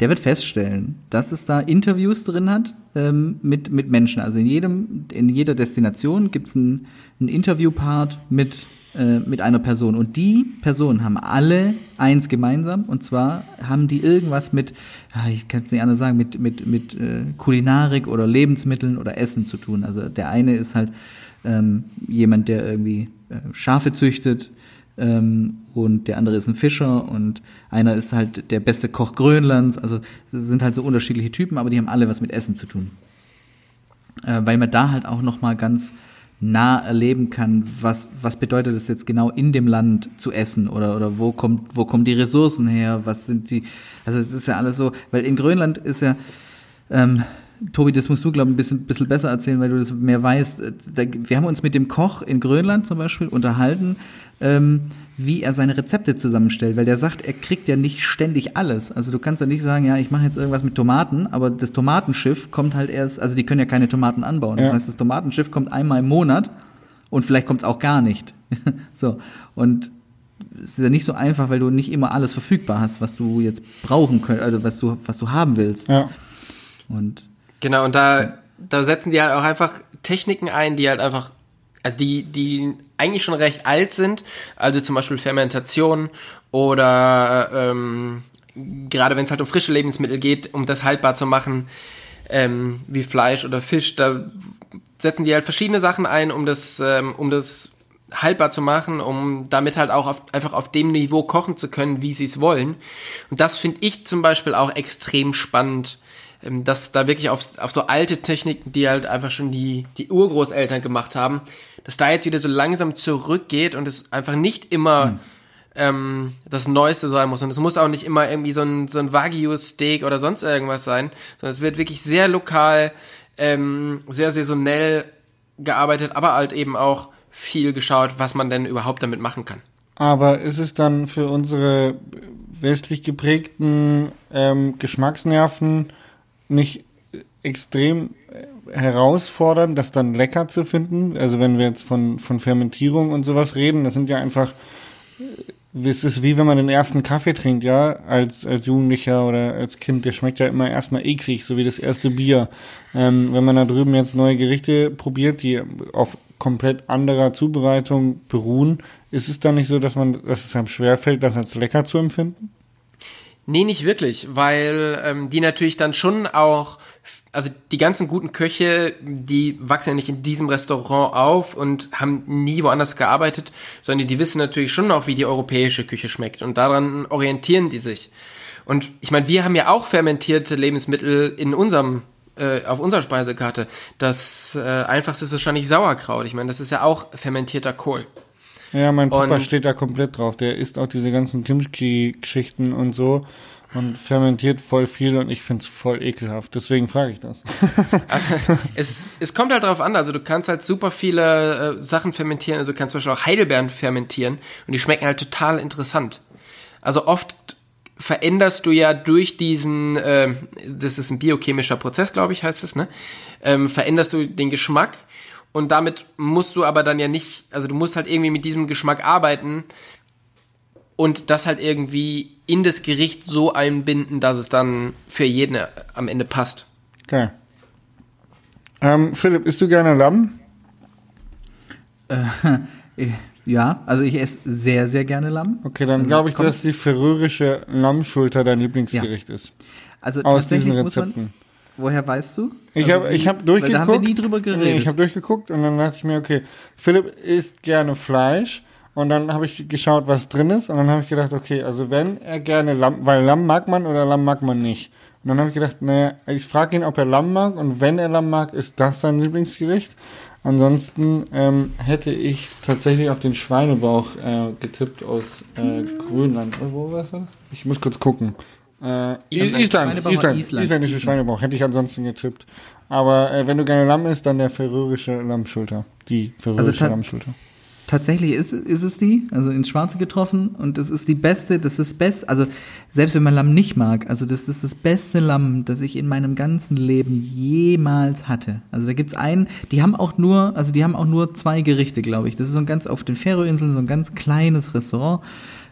der wird feststellen, dass es da Interviews drin hat ähm, mit, mit Menschen. Also in jedem, in jeder Destination gibt es einen, Interviewpart mit, äh, mit einer Person. Und die Personen haben alle eins gemeinsam. Und zwar haben die irgendwas mit, ah, ich kann es nicht anders sagen, mit, mit, mit äh, Kulinarik oder Lebensmitteln oder Essen zu tun. Also der eine ist halt ähm, jemand, der irgendwie äh, Schafe züchtet, ähm, und der andere ist ein Fischer und einer ist halt der beste Koch Grönlands. Also es sind halt so unterschiedliche Typen, aber die haben alle was mit Essen zu tun. Äh, weil man da halt auch noch mal ganz nah erleben kann, was, was bedeutet es jetzt genau in dem Land zu essen oder, oder wo kommt, wo kommen die Ressourcen her, was sind die, also es ist ja alles so, weil in Grönland ist ja, ähm, Tobi, das musst du, glaube ich, ein bisschen, bisschen besser erzählen, weil du das mehr weißt. Äh, Da, wir haben uns mit dem Koch in Grönland zum Beispiel unterhalten, ähm, wie er seine Rezepte zusammenstellt, weil der sagt, er kriegt ja nicht ständig alles. Also du kannst ja nicht sagen, ja, ich mache jetzt irgendwas mit Tomaten, aber das Tomatenschiff kommt halt erst, also die können ja keine Tomaten anbauen. Das Ja. heißt, das Tomatenschiff kommt einmal im Monat und vielleicht kommt es auch gar nicht. so. Und es ist ja nicht so einfach, weil du nicht immer alles verfügbar hast, was du jetzt brauchen könntest, also was du, was du haben willst. Ja. Und Genau, und da, da setzen die halt auch einfach Techniken ein, die halt einfach, also die, die eigentlich schon recht alt sind, also zum Beispiel Fermentation oder ähm, gerade wenn es halt um frische Lebensmittel geht, um das haltbar zu machen, ähm, wie Fleisch oder Fisch, da setzen die halt verschiedene Sachen ein, um das, ähm, um das haltbar zu machen, um damit halt auch auf, einfach auf dem Niveau kochen zu können, wie sie es wollen. Und das finde ich zum Beispiel auch extrem spannend, ähm, dass da wirklich auf, auf so alte Techniken, die halt einfach schon die, die Urgroßeltern gemacht haben, dass da jetzt wieder so langsam zurückgeht und es einfach nicht immer mhm. ähm, das Neueste sein muss. Und es muss auch nicht immer irgendwie so ein, so ein Wagyu-Steak oder sonst irgendwas sein, sondern es wird wirklich sehr lokal, ähm, sehr saisonell gearbeitet, aber halt eben auch viel geschaut, was man denn überhaupt damit machen kann. Aber ist es dann für unsere westlich geprägten ähm, Geschmacksnerven nicht extrem herausfordernd, das dann lecker zu finden? Also wenn wir jetzt von, von Fermentierung und sowas reden, das sind ja einfach, es ist wie wenn man den ersten Kaffee trinkt, ja, als, als Jugendlicher oder als Kind, der schmeckt ja immer erstmal eklig, so wie das erste Bier. Ähm, wenn man da drüben jetzt neue Gerichte probiert, die auf komplett anderer Zubereitung beruhen, ist es dann nicht so, dass man, dass es einem schwerfällt, das als lecker zu empfinden? Nee, nicht wirklich, weil ähm, die natürlich dann schon auch, also die ganzen guten Köche, die wachsen ja nicht in diesem Restaurant auf und haben nie woanders gearbeitet, sondern die wissen natürlich schon auch, wie die europäische Küche schmeckt und daran orientieren die sich. Und ich meine, wir haben ja auch fermentierte Lebensmittel in unserem äh, auf unserer Speisekarte. Das äh, einfachste ist wahrscheinlich Sauerkraut. Ich meine, das ist ja auch fermentierter Kohl. Ja, mein Papa und, steht da komplett drauf. Der isst auch diese ganzen Kimchi-Geschichten und so und fermentiert voll viel und ich find's voll ekelhaft. Deswegen frage ich das. es, es kommt halt darauf an, also du kannst halt super viele äh, Sachen fermentieren, also du kannst zum Beispiel auch Heidelbeeren fermentieren und die schmecken halt total interessant. Also oft veränderst du ja durch diesen, äh, das ist ein biochemischer Prozess, glaube ich, heißt es, ne? Ähm, veränderst du den Geschmack und damit musst du aber dann ja nicht, also du musst halt irgendwie mit diesem Geschmack arbeiten und das halt irgendwie in das Gericht so einbinden, dass es dann für jeden am Ende passt. Okay. Ähm, Philipp, isst du gerne Lamm? Äh, ja, also ich esse sehr, sehr gerne Lamm. Okay, dann also, glaube ich, dass die färöische Lammschulter dein Lieblingsgericht ja. ist. Also aus diesen Rezepten. Man, woher weißt du? Ich also habe ich habe durchgeguckt. Da haben wir nie drüber geredet. Ich habe durchgeguckt und dann dachte ich mir, okay, Philipp isst gerne Fleisch und dann habe ich geschaut, was drin ist und dann habe ich gedacht, okay, also wenn er gerne Lamm, weil Lamm mag man oder Lamm mag man nicht. Und dann habe ich gedacht, naja, ich frage ihn, ob er Lamm mag und wenn er Lamm mag, ist das sein Lieblingsgericht. Ansonsten ähm, hätte ich tatsächlich auf den Schweinebauch äh, getippt aus äh, Grönland. Äh, wo war das? Ich muss kurz gucken. Äh, Island, Island, Island, Island, isländische Schweinebauch hätte ich ansonsten getippt. Aber äh, wenn du gerne Lamm isst, dann der färöische Lammschulter. Die färöische also Lammschulter tatsächlich ist, ist es die, also ins Schwarze getroffen und das ist die beste, das ist best, also selbst wenn man Lamm nicht mag, also das ist das beste Lamm, das ich in meinem ganzen Leben jemals hatte. Also da gibt's einen, die haben auch nur, also die haben auch nur zwei Gerichte, glaube ich. Das ist so ein ganz auf den Färöinseln so ein ganz kleines Restaurant.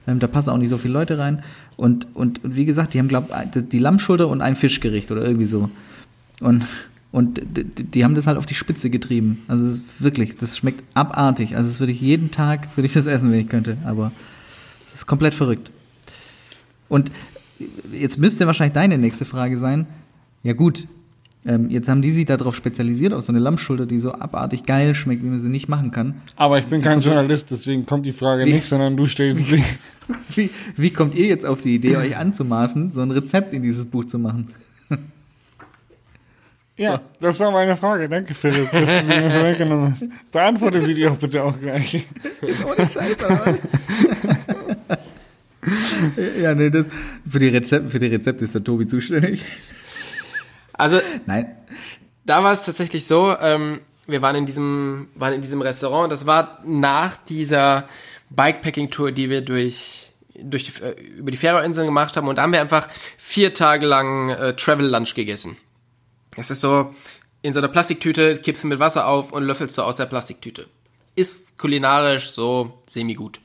Ähm, da passen auch nicht so viele Leute rein und und, und wie gesagt, die haben glaube die Lammschulter und ein Fischgericht oder irgendwie so. Und und die haben das halt auf die Spitze getrieben. Also wirklich, das schmeckt abartig. Also das würde ich jeden Tag, würde ich das essen, wenn ich könnte. Aber es ist komplett verrückt. Und jetzt müsste wahrscheinlich deine nächste Frage sein. Ja gut, ähm, jetzt haben die sich darauf spezialisiert, auf so eine Lammschulter, die so abartig geil schmeckt, wie man sie nicht machen kann. Aber ich bin kein Journalist, deswegen kommt die Frage wie, nicht, sondern du stellst sie. Wie, wie kommt ihr jetzt auf die Idee, euch anzumaßen, so ein Rezept in dieses Buch zu machen? Ja, das war meine Frage. Danke, Philipp, dass du sie mir vorweggenommen hast. Beantworte sie dir auch bitte auch gleich. Ist ohne Scheiß, aber. ja, nee, das, für die Rezepte, für die Rezepte ist der Tobi zuständig. Also, nein. Da war es tatsächlich so, ähm, wir waren in diesem, waren in diesem Restaurant, das war nach dieser Bikepacking-Tour, die wir durch, durch die, äh, über die Färöerinseln gemacht haben und da haben wir einfach vier Tage lang äh, Travel Lunch gegessen. Es ist so, in so einer Plastiktüte kippst du mit Wasser auf und löffelst du aus der Plastiktüte. Ist kulinarisch so semi-gut.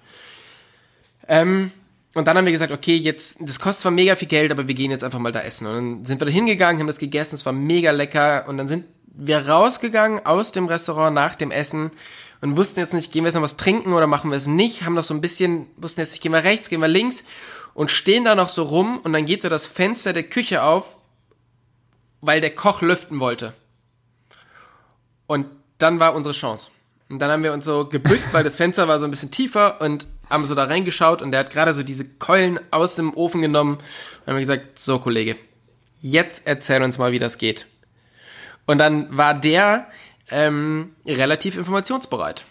Ähm, und dann haben wir gesagt, okay, jetzt, das kostet zwar mega viel Geld, aber wir gehen jetzt einfach mal da essen. Und dann sind wir da hingegangen, haben das gegessen, es war mega lecker. Und dann sind wir rausgegangen aus dem Restaurant nach dem Essen und wussten jetzt nicht, gehen wir jetzt noch was trinken oder machen wir es nicht. Haben noch so ein bisschen, wussten jetzt nicht, gehen wir rechts, gehen wir links und stehen da noch so rum und dann geht so das Fenster der Küche auf, weil der Koch lüften wollte. Und dann war unsere Chance. Und dann haben wir uns so gebückt, weil das Fenster war so ein bisschen tiefer und haben so da reingeschaut und der hat gerade so diese Keulen aus dem Ofen genommen und haben gesagt, so Kollege, jetzt erzähl uns mal, wie das geht. Und dann war der ähm, relativ informationsbereit.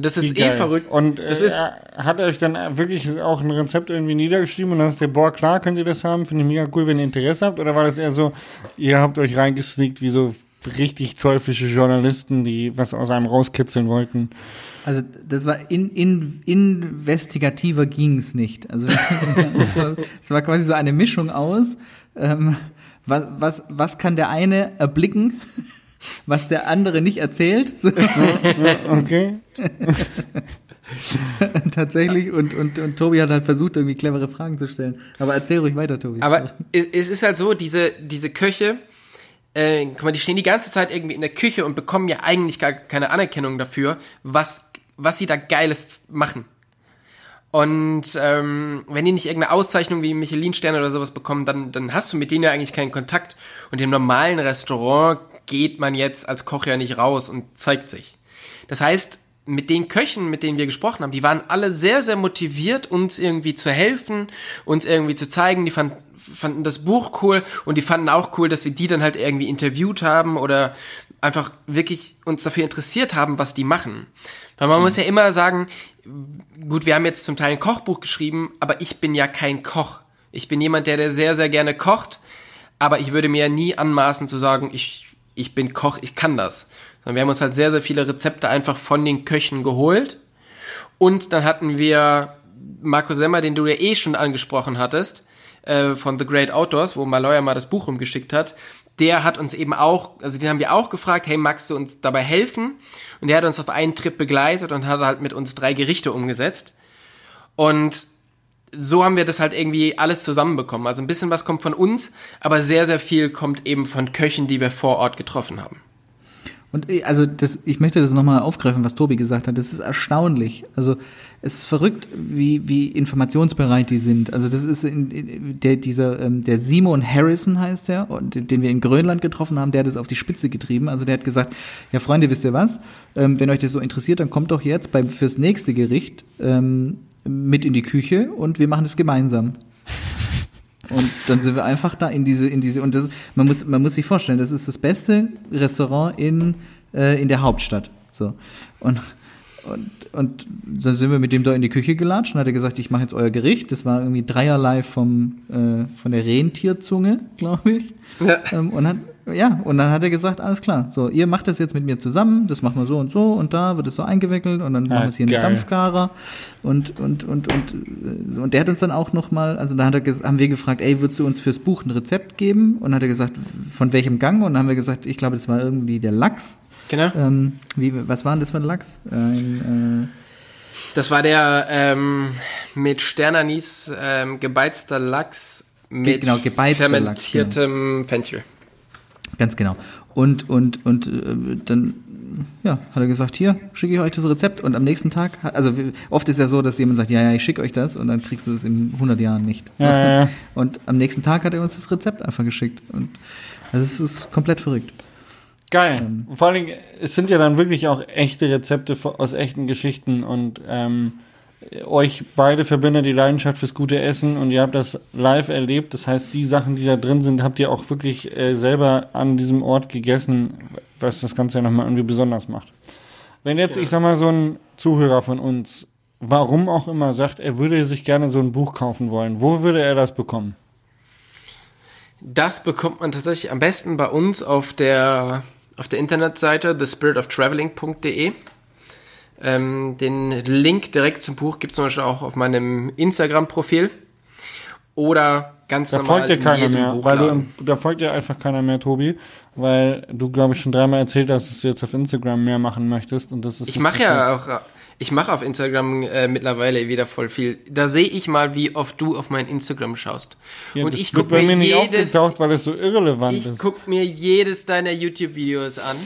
Das ist Wie eh geil. verrückt. Und äh, das ist, hat er euch dann wirklich auch ein Rezept irgendwie niedergeschrieben und dann sagt ihr, boah, klar, könnt ihr das haben, finde ich mega cool, wenn ihr Interesse habt? Oder war das eher so, ihr habt euch reingesneakt wie so richtig teuflische Journalisten, die was aus einem rauskitzeln wollten? Also das war in, in, investigativer ging's nicht. Also es war, es war quasi so eine Mischung aus, ähm, was, was, was kann der eine erblicken, was der andere nicht erzählt. So, Okay. tatsächlich. Und, und, und Tobi hat halt versucht, irgendwie clevere Fragen zu stellen. Aber erzähl ruhig weiter, Tobi. aber es es ist halt so, diese, diese Köche, äh, guck mal, die stehen die ganze Zeit irgendwie in der Küche und bekommen ja eigentlich gar keine Anerkennung dafür, was, was sie da Geiles machen. Und ähm, wenn die nicht irgendeine Auszeichnung wie Michelin-Sterne oder sowas bekommen, dann, dann hast du mit denen ja eigentlich keinen Kontakt. Und im normalen Restaurant geht man jetzt als Koch ja nicht raus und zeigt sich. Das heißt, mit den Köchen, mit denen wir gesprochen haben, die waren alle sehr, sehr motiviert, uns irgendwie zu helfen, uns irgendwie zu zeigen. Die fand, fanden das Buch cool und die fanden auch cool, dass wir die dann halt irgendwie interviewt haben oder einfach wirklich uns dafür interessiert haben, was die machen. Weil man muss ja immer sagen, gut, wir haben jetzt zum Teil ein Kochbuch geschrieben, aber ich bin ja kein Koch. Ich bin jemand, der, der sehr, sehr gerne kocht, aber ich würde mir nie anmaßen zu sagen, ich, ich bin Koch, ich kann das. Sondern wir haben uns halt sehr, sehr viele Rezepte einfach von den Köchen geholt. Und dann hatten wir Marco Semmer, den du ja eh schon angesprochen hattest, äh, von The Great Outdoors, wo Maloya mal das Buch rumgeschickt hat. Der hat uns eben auch, also den haben wir auch gefragt, hey, magst du uns dabei helfen? Und der hat uns auf einen Trip begleitet und hat halt mit uns drei Gerichte umgesetzt. Und so haben wir das halt irgendwie alles zusammenbekommen. Also ein bisschen was kommt von uns, aber sehr, sehr viel kommt eben von Köchen, die wir vor Ort getroffen haben. Und äh, also das, ich möchte das nochmal aufgreifen, was Tobi gesagt hat. Das ist erstaunlich. Also es ist verrückt, wie, wie informationsbereit die sind. Also das ist in, in, der dieser ähm, der Simon Harrison heißt der, und den wir in Grönland getroffen haben. Der hat es auf die Spitze getrieben. Also der hat gesagt: Ja, Freunde, wisst ihr was? Ähm, wenn euch das so interessiert, dann kommt doch jetzt beim fürs nächste Gericht ähm, mit in die Küche und wir machen das gemeinsam. Und dann sind wir einfach da in diese, in diese, und das, man muss, man muss sich vorstellen, das ist das beste Restaurant in, äh, in der Hauptstadt. So. Und, und, und dann sind wir mit dem da in die Küche gelatscht und hat er gesagt, ich mache jetzt euer Gericht. Das war irgendwie dreierlei vom, äh, von der Rentierzunge, glaube ich. Ja. Ähm, und hat, ja, und dann hat er gesagt, alles klar, so, ihr macht das jetzt mit mir zusammen, das machen wir so und so und da wird es so eingewickelt und dann machen wir es hier in geil. den Dampfgarer und, und, und, und, äh, und der hat uns dann auch nochmal, also da hat er, haben wir gefragt, ey, würdest du uns fürs Buch ein Rezept geben? Und dann hat er gesagt, von welchem Gang? Und dann haben wir gesagt, ich glaube, das war irgendwie der Lachs. Genau. Ähm, wie, was war denn das für ein Lachs? Ein, Das war der ähm, mit Sternanis ähm, gebeizter Lachs mit genau, gebeizter Lachs, fermentiertem Fenchel. äh, ganz genau. Und, und, und äh, dann ja, hat er gesagt, hier, schicke ich euch das Rezept. Und am nächsten Tag, also oft ist ja so, dass jemand sagt, ja, ja, ich schicke euch das und dann kriegst du es in 100 Jahren nicht. So. Ja, ja. Und am nächsten Tag hat er uns das Rezept einfach geschickt. Und also es ist komplett verrückt. Geil. Ähm. Vor allen Dingen, es sind ja dann wirklich auch echte Rezepte aus echten Geschichten und ähm, euch beide verbindet die Leidenschaft fürs gute Essen und ihr habt das live erlebt. Das heißt, die Sachen, die da drin sind, habt ihr auch wirklich äh, selber an diesem Ort gegessen, was das Ganze ja nochmal irgendwie besonders macht. Wenn jetzt, ich sag mal, so ein Zuhörer von uns, warum auch immer, sagt, er würde sich gerne so ein Buch kaufen wollen, wo würde er das bekommen? Das bekommt man tatsächlich am besten bei uns auf der, auf der Internetseite thespiritoftraveling.de. Ähm, den Link direkt zum Buch gibt es zum Beispiel auch auf meinem Instagram-Profil. Oder ganz Da normal folgt dir in keiner mehr, weil du, da folgt dir einfach keiner mehr, Tobi, weil du, glaube ich, schon dreimal erzählt hast, dass du jetzt auf Instagram mehr machen möchtest und das ist Ich mache ja auch, ich mache auf Instagram äh, mittlerweile wieder voll viel. Da sehe ich mal, wie oft du auf mein Instagram schaust. Ja, und das ich gucke mir mir nicht jedes, aufgetaucht, weil es so irrelevant ich ist. guck mir jedes deiner YouTube-Videos an.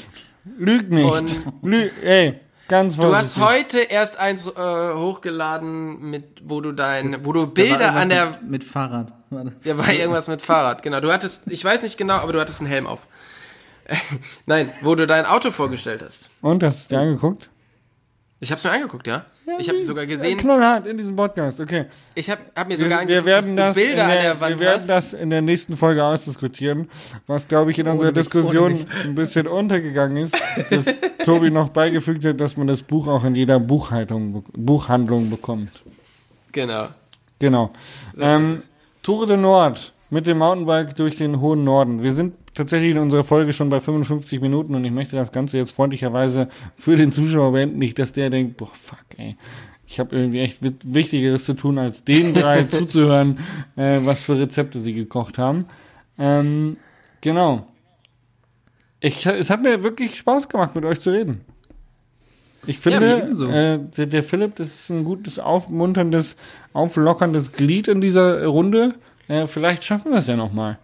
Lüg nicht. und- Lüg, ey, Ganz Du hast vorsichtig. heute erst eins äh, hochgeladen, mit wo du dein, wo du Bilder an der, mit, mit Fahrrad. War das. da war irgendwas mit Fahrrad, genau. Du hattest, ich weiß nicht genau, aber du hattest einen Helm auf. Nein, wo du dein Auto vorgestellt hast. Und, hast du dir angeguckt? Ich habe es mir angeguckt, ja. Ich habe sogar gesehen, Knallhart in diesem Podcast, okay. ich habe hab mir Wir, sogar wir angeguckt, werden dass das, du in Bilder an der, der Wand wir werden hast. das in der nächsten Folge ausdiskutieren, was, glaube ich, in unserer ohne Diskussion mich. ein bisschen untergegangen ist, dass Tobi noch beigefügt hat, dass man das Buch auch in jeder Buchhaltung, Buchhandlung bekommt. Genau. Genau. Ähm, Tour de Nord mit dem Mountainbike durch den hohen Norden. Wir sind tatsächlich in unserer Folge schon bei 55 Minuten und ich möchte das Ganze jetzt freundlicherweise für den Zuschauer beenden. Nicht, dass der denkt, boah, fuck, ey. Ich habe irgendwie echt wi- Wichtigeres zu tun, als den drei zuzuhören, äh, was für Rezepte sie gekocht haben. Ähm, genau. Ich, es hat mir wirklich Spaß gemacht, mit euch zu reden. Ich finde, ebenso. äh, der, der Philipp, das ist ein gutes, aufmunterndes, auflockerndes Glied in dieser Runde. Äh, vielleicht schaffen wir es ja nochmal.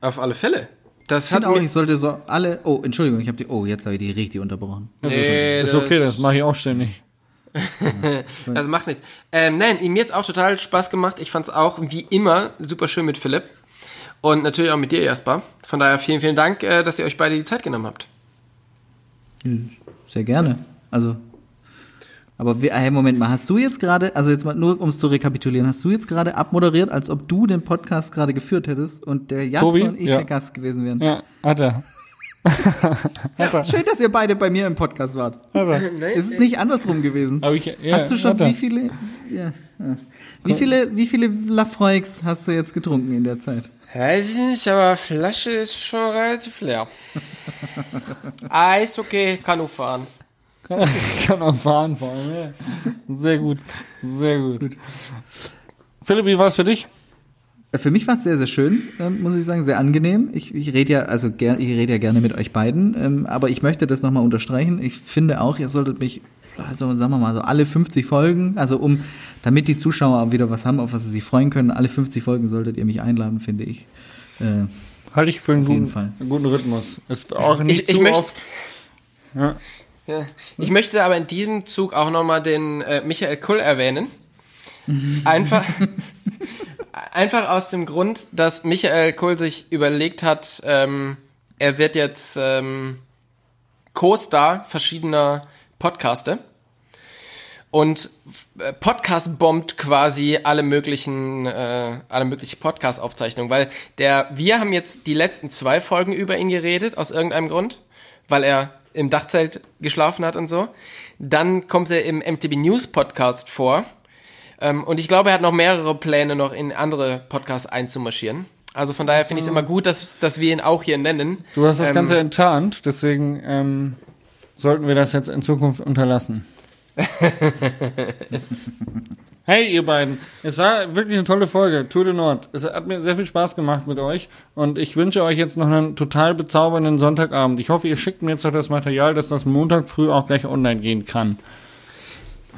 Auf alle Fälle. Das Ich hat auch, ich sollte so alle. Oh, Entschuldigung, ich habe die. Oh, jetzt habe ich die richtig unterbrochen. nee, ist okay, das mache ich auch ständig. Das macht nichts. Ähm, nein, mir jetzt auch total Spaß gemacht. Ich fand's auch wie immer super schön mit Philipp. Und natürlich auch mit dir, Jasper. Von daher vielen, vielen Dank, äh, dass ihr euch beide die Zeit genommen habt. Sehr gerne. Also. Aber wir, hey, Moment mal, hast du jetzt gerade, also jetzt mal nur um es zu rekapitulieren, hast du jetzt gerade abmoderiert, als ob du den Podcast gerade geführt hättest und der Jasper Tobi? und ich Ja. der Gast gewesen wären? Ja, hat er. Schön, dass ihr beide bei mir im Podcast wart. Hat er. Ist es nicht andersrum gewesen? Aber ich, ja, hast du schon wie viele, ja, ja. wie viele, wie viele Lafroix hast du jetzt getrunken in der Zeit? Weiß ich nicht, aber Flasche ist schon relativ leer. ah, ist okay, kann nur fahren. Ich kann auch fahren vor allem. Ja. Sehr gut. Sehr gut. Philipp, wie war es für dich? Für mich war es sehr, sehr schön, ähm, muss ich sagen, sehr angenehm. Ich, ich rede ja, also ger ich rede ja gerne mit euch beiden, ähm, aber ich möchte das nochmal unterstreichen. Ich finde auch, ihr solltet mich, also sagen wir mal, so alle 50 Folgen, also um, damit die Zuschauer auch wieder was haben, auf was sie sich freuen können, alle 50 Folgen solltet ihr mich einladen, finde ich. Äh, Halte ich für einen Auf jeden guten, Fall. einen guten Rhythmus. Ist auch nicht Ich- ich zu möcht- oft. Ja. Ich möchte aber in diesem Zug auch nochmal den äh, Michael Kull erwähnen. Einfach, einfach aus dem Grund, dass Michael Kull sich überlegt hat, ähm, er wird jetzt ähm, Co-Star verschiedener Podcaste und äh, Podcast bombt quasi alle möglichen äh, alle möglichen Podcast Aufzeichnungen, weil der wir haben jetzt die letzten zwei Folgen über ihn geredet aus irgendeinem Grund, weil er im Dachzelt geschlafen hat und so. Dann kommt er im MTB News Podcast vor. Ähm, und ich glaube, er hat noch mehrere Pläne, noch in andere Podcasts einzumarschieren. Also von daher finde ich es immer gut, dass, dass wir ihn auch hier nennen. Du hast das Ähm, Ganze enttarnt, deswegen ähm, sollten wir das jetzt in Zukunft unterlassen. hey, ihr beiden. Es war wirklich eine tolle Folge. Tour de Nord. Es hat mir sehr viel Spaß gemacht mit euch. Und ich wünsche euch jetzt noch einen total bezaubernden Sonntagabend. Ich hoffe, ihr schickt mir jetzt noch das Material, dass das Montag früh auch gleich online gehen kann.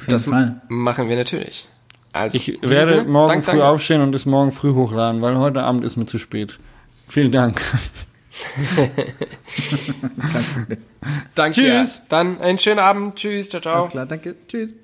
Das Fall. machen wir natürlich. Also, Ich werde Sinne, morgen Dank, früh danke. aufstehen und es morgen früh hochladen, weil heute Abend ist mir zu spät. Vielen Dank. Danke. Tschüss. Dann einen schönen Abend. Tschüss. Ciao, ciao. Alles klar, danke. Tschüss.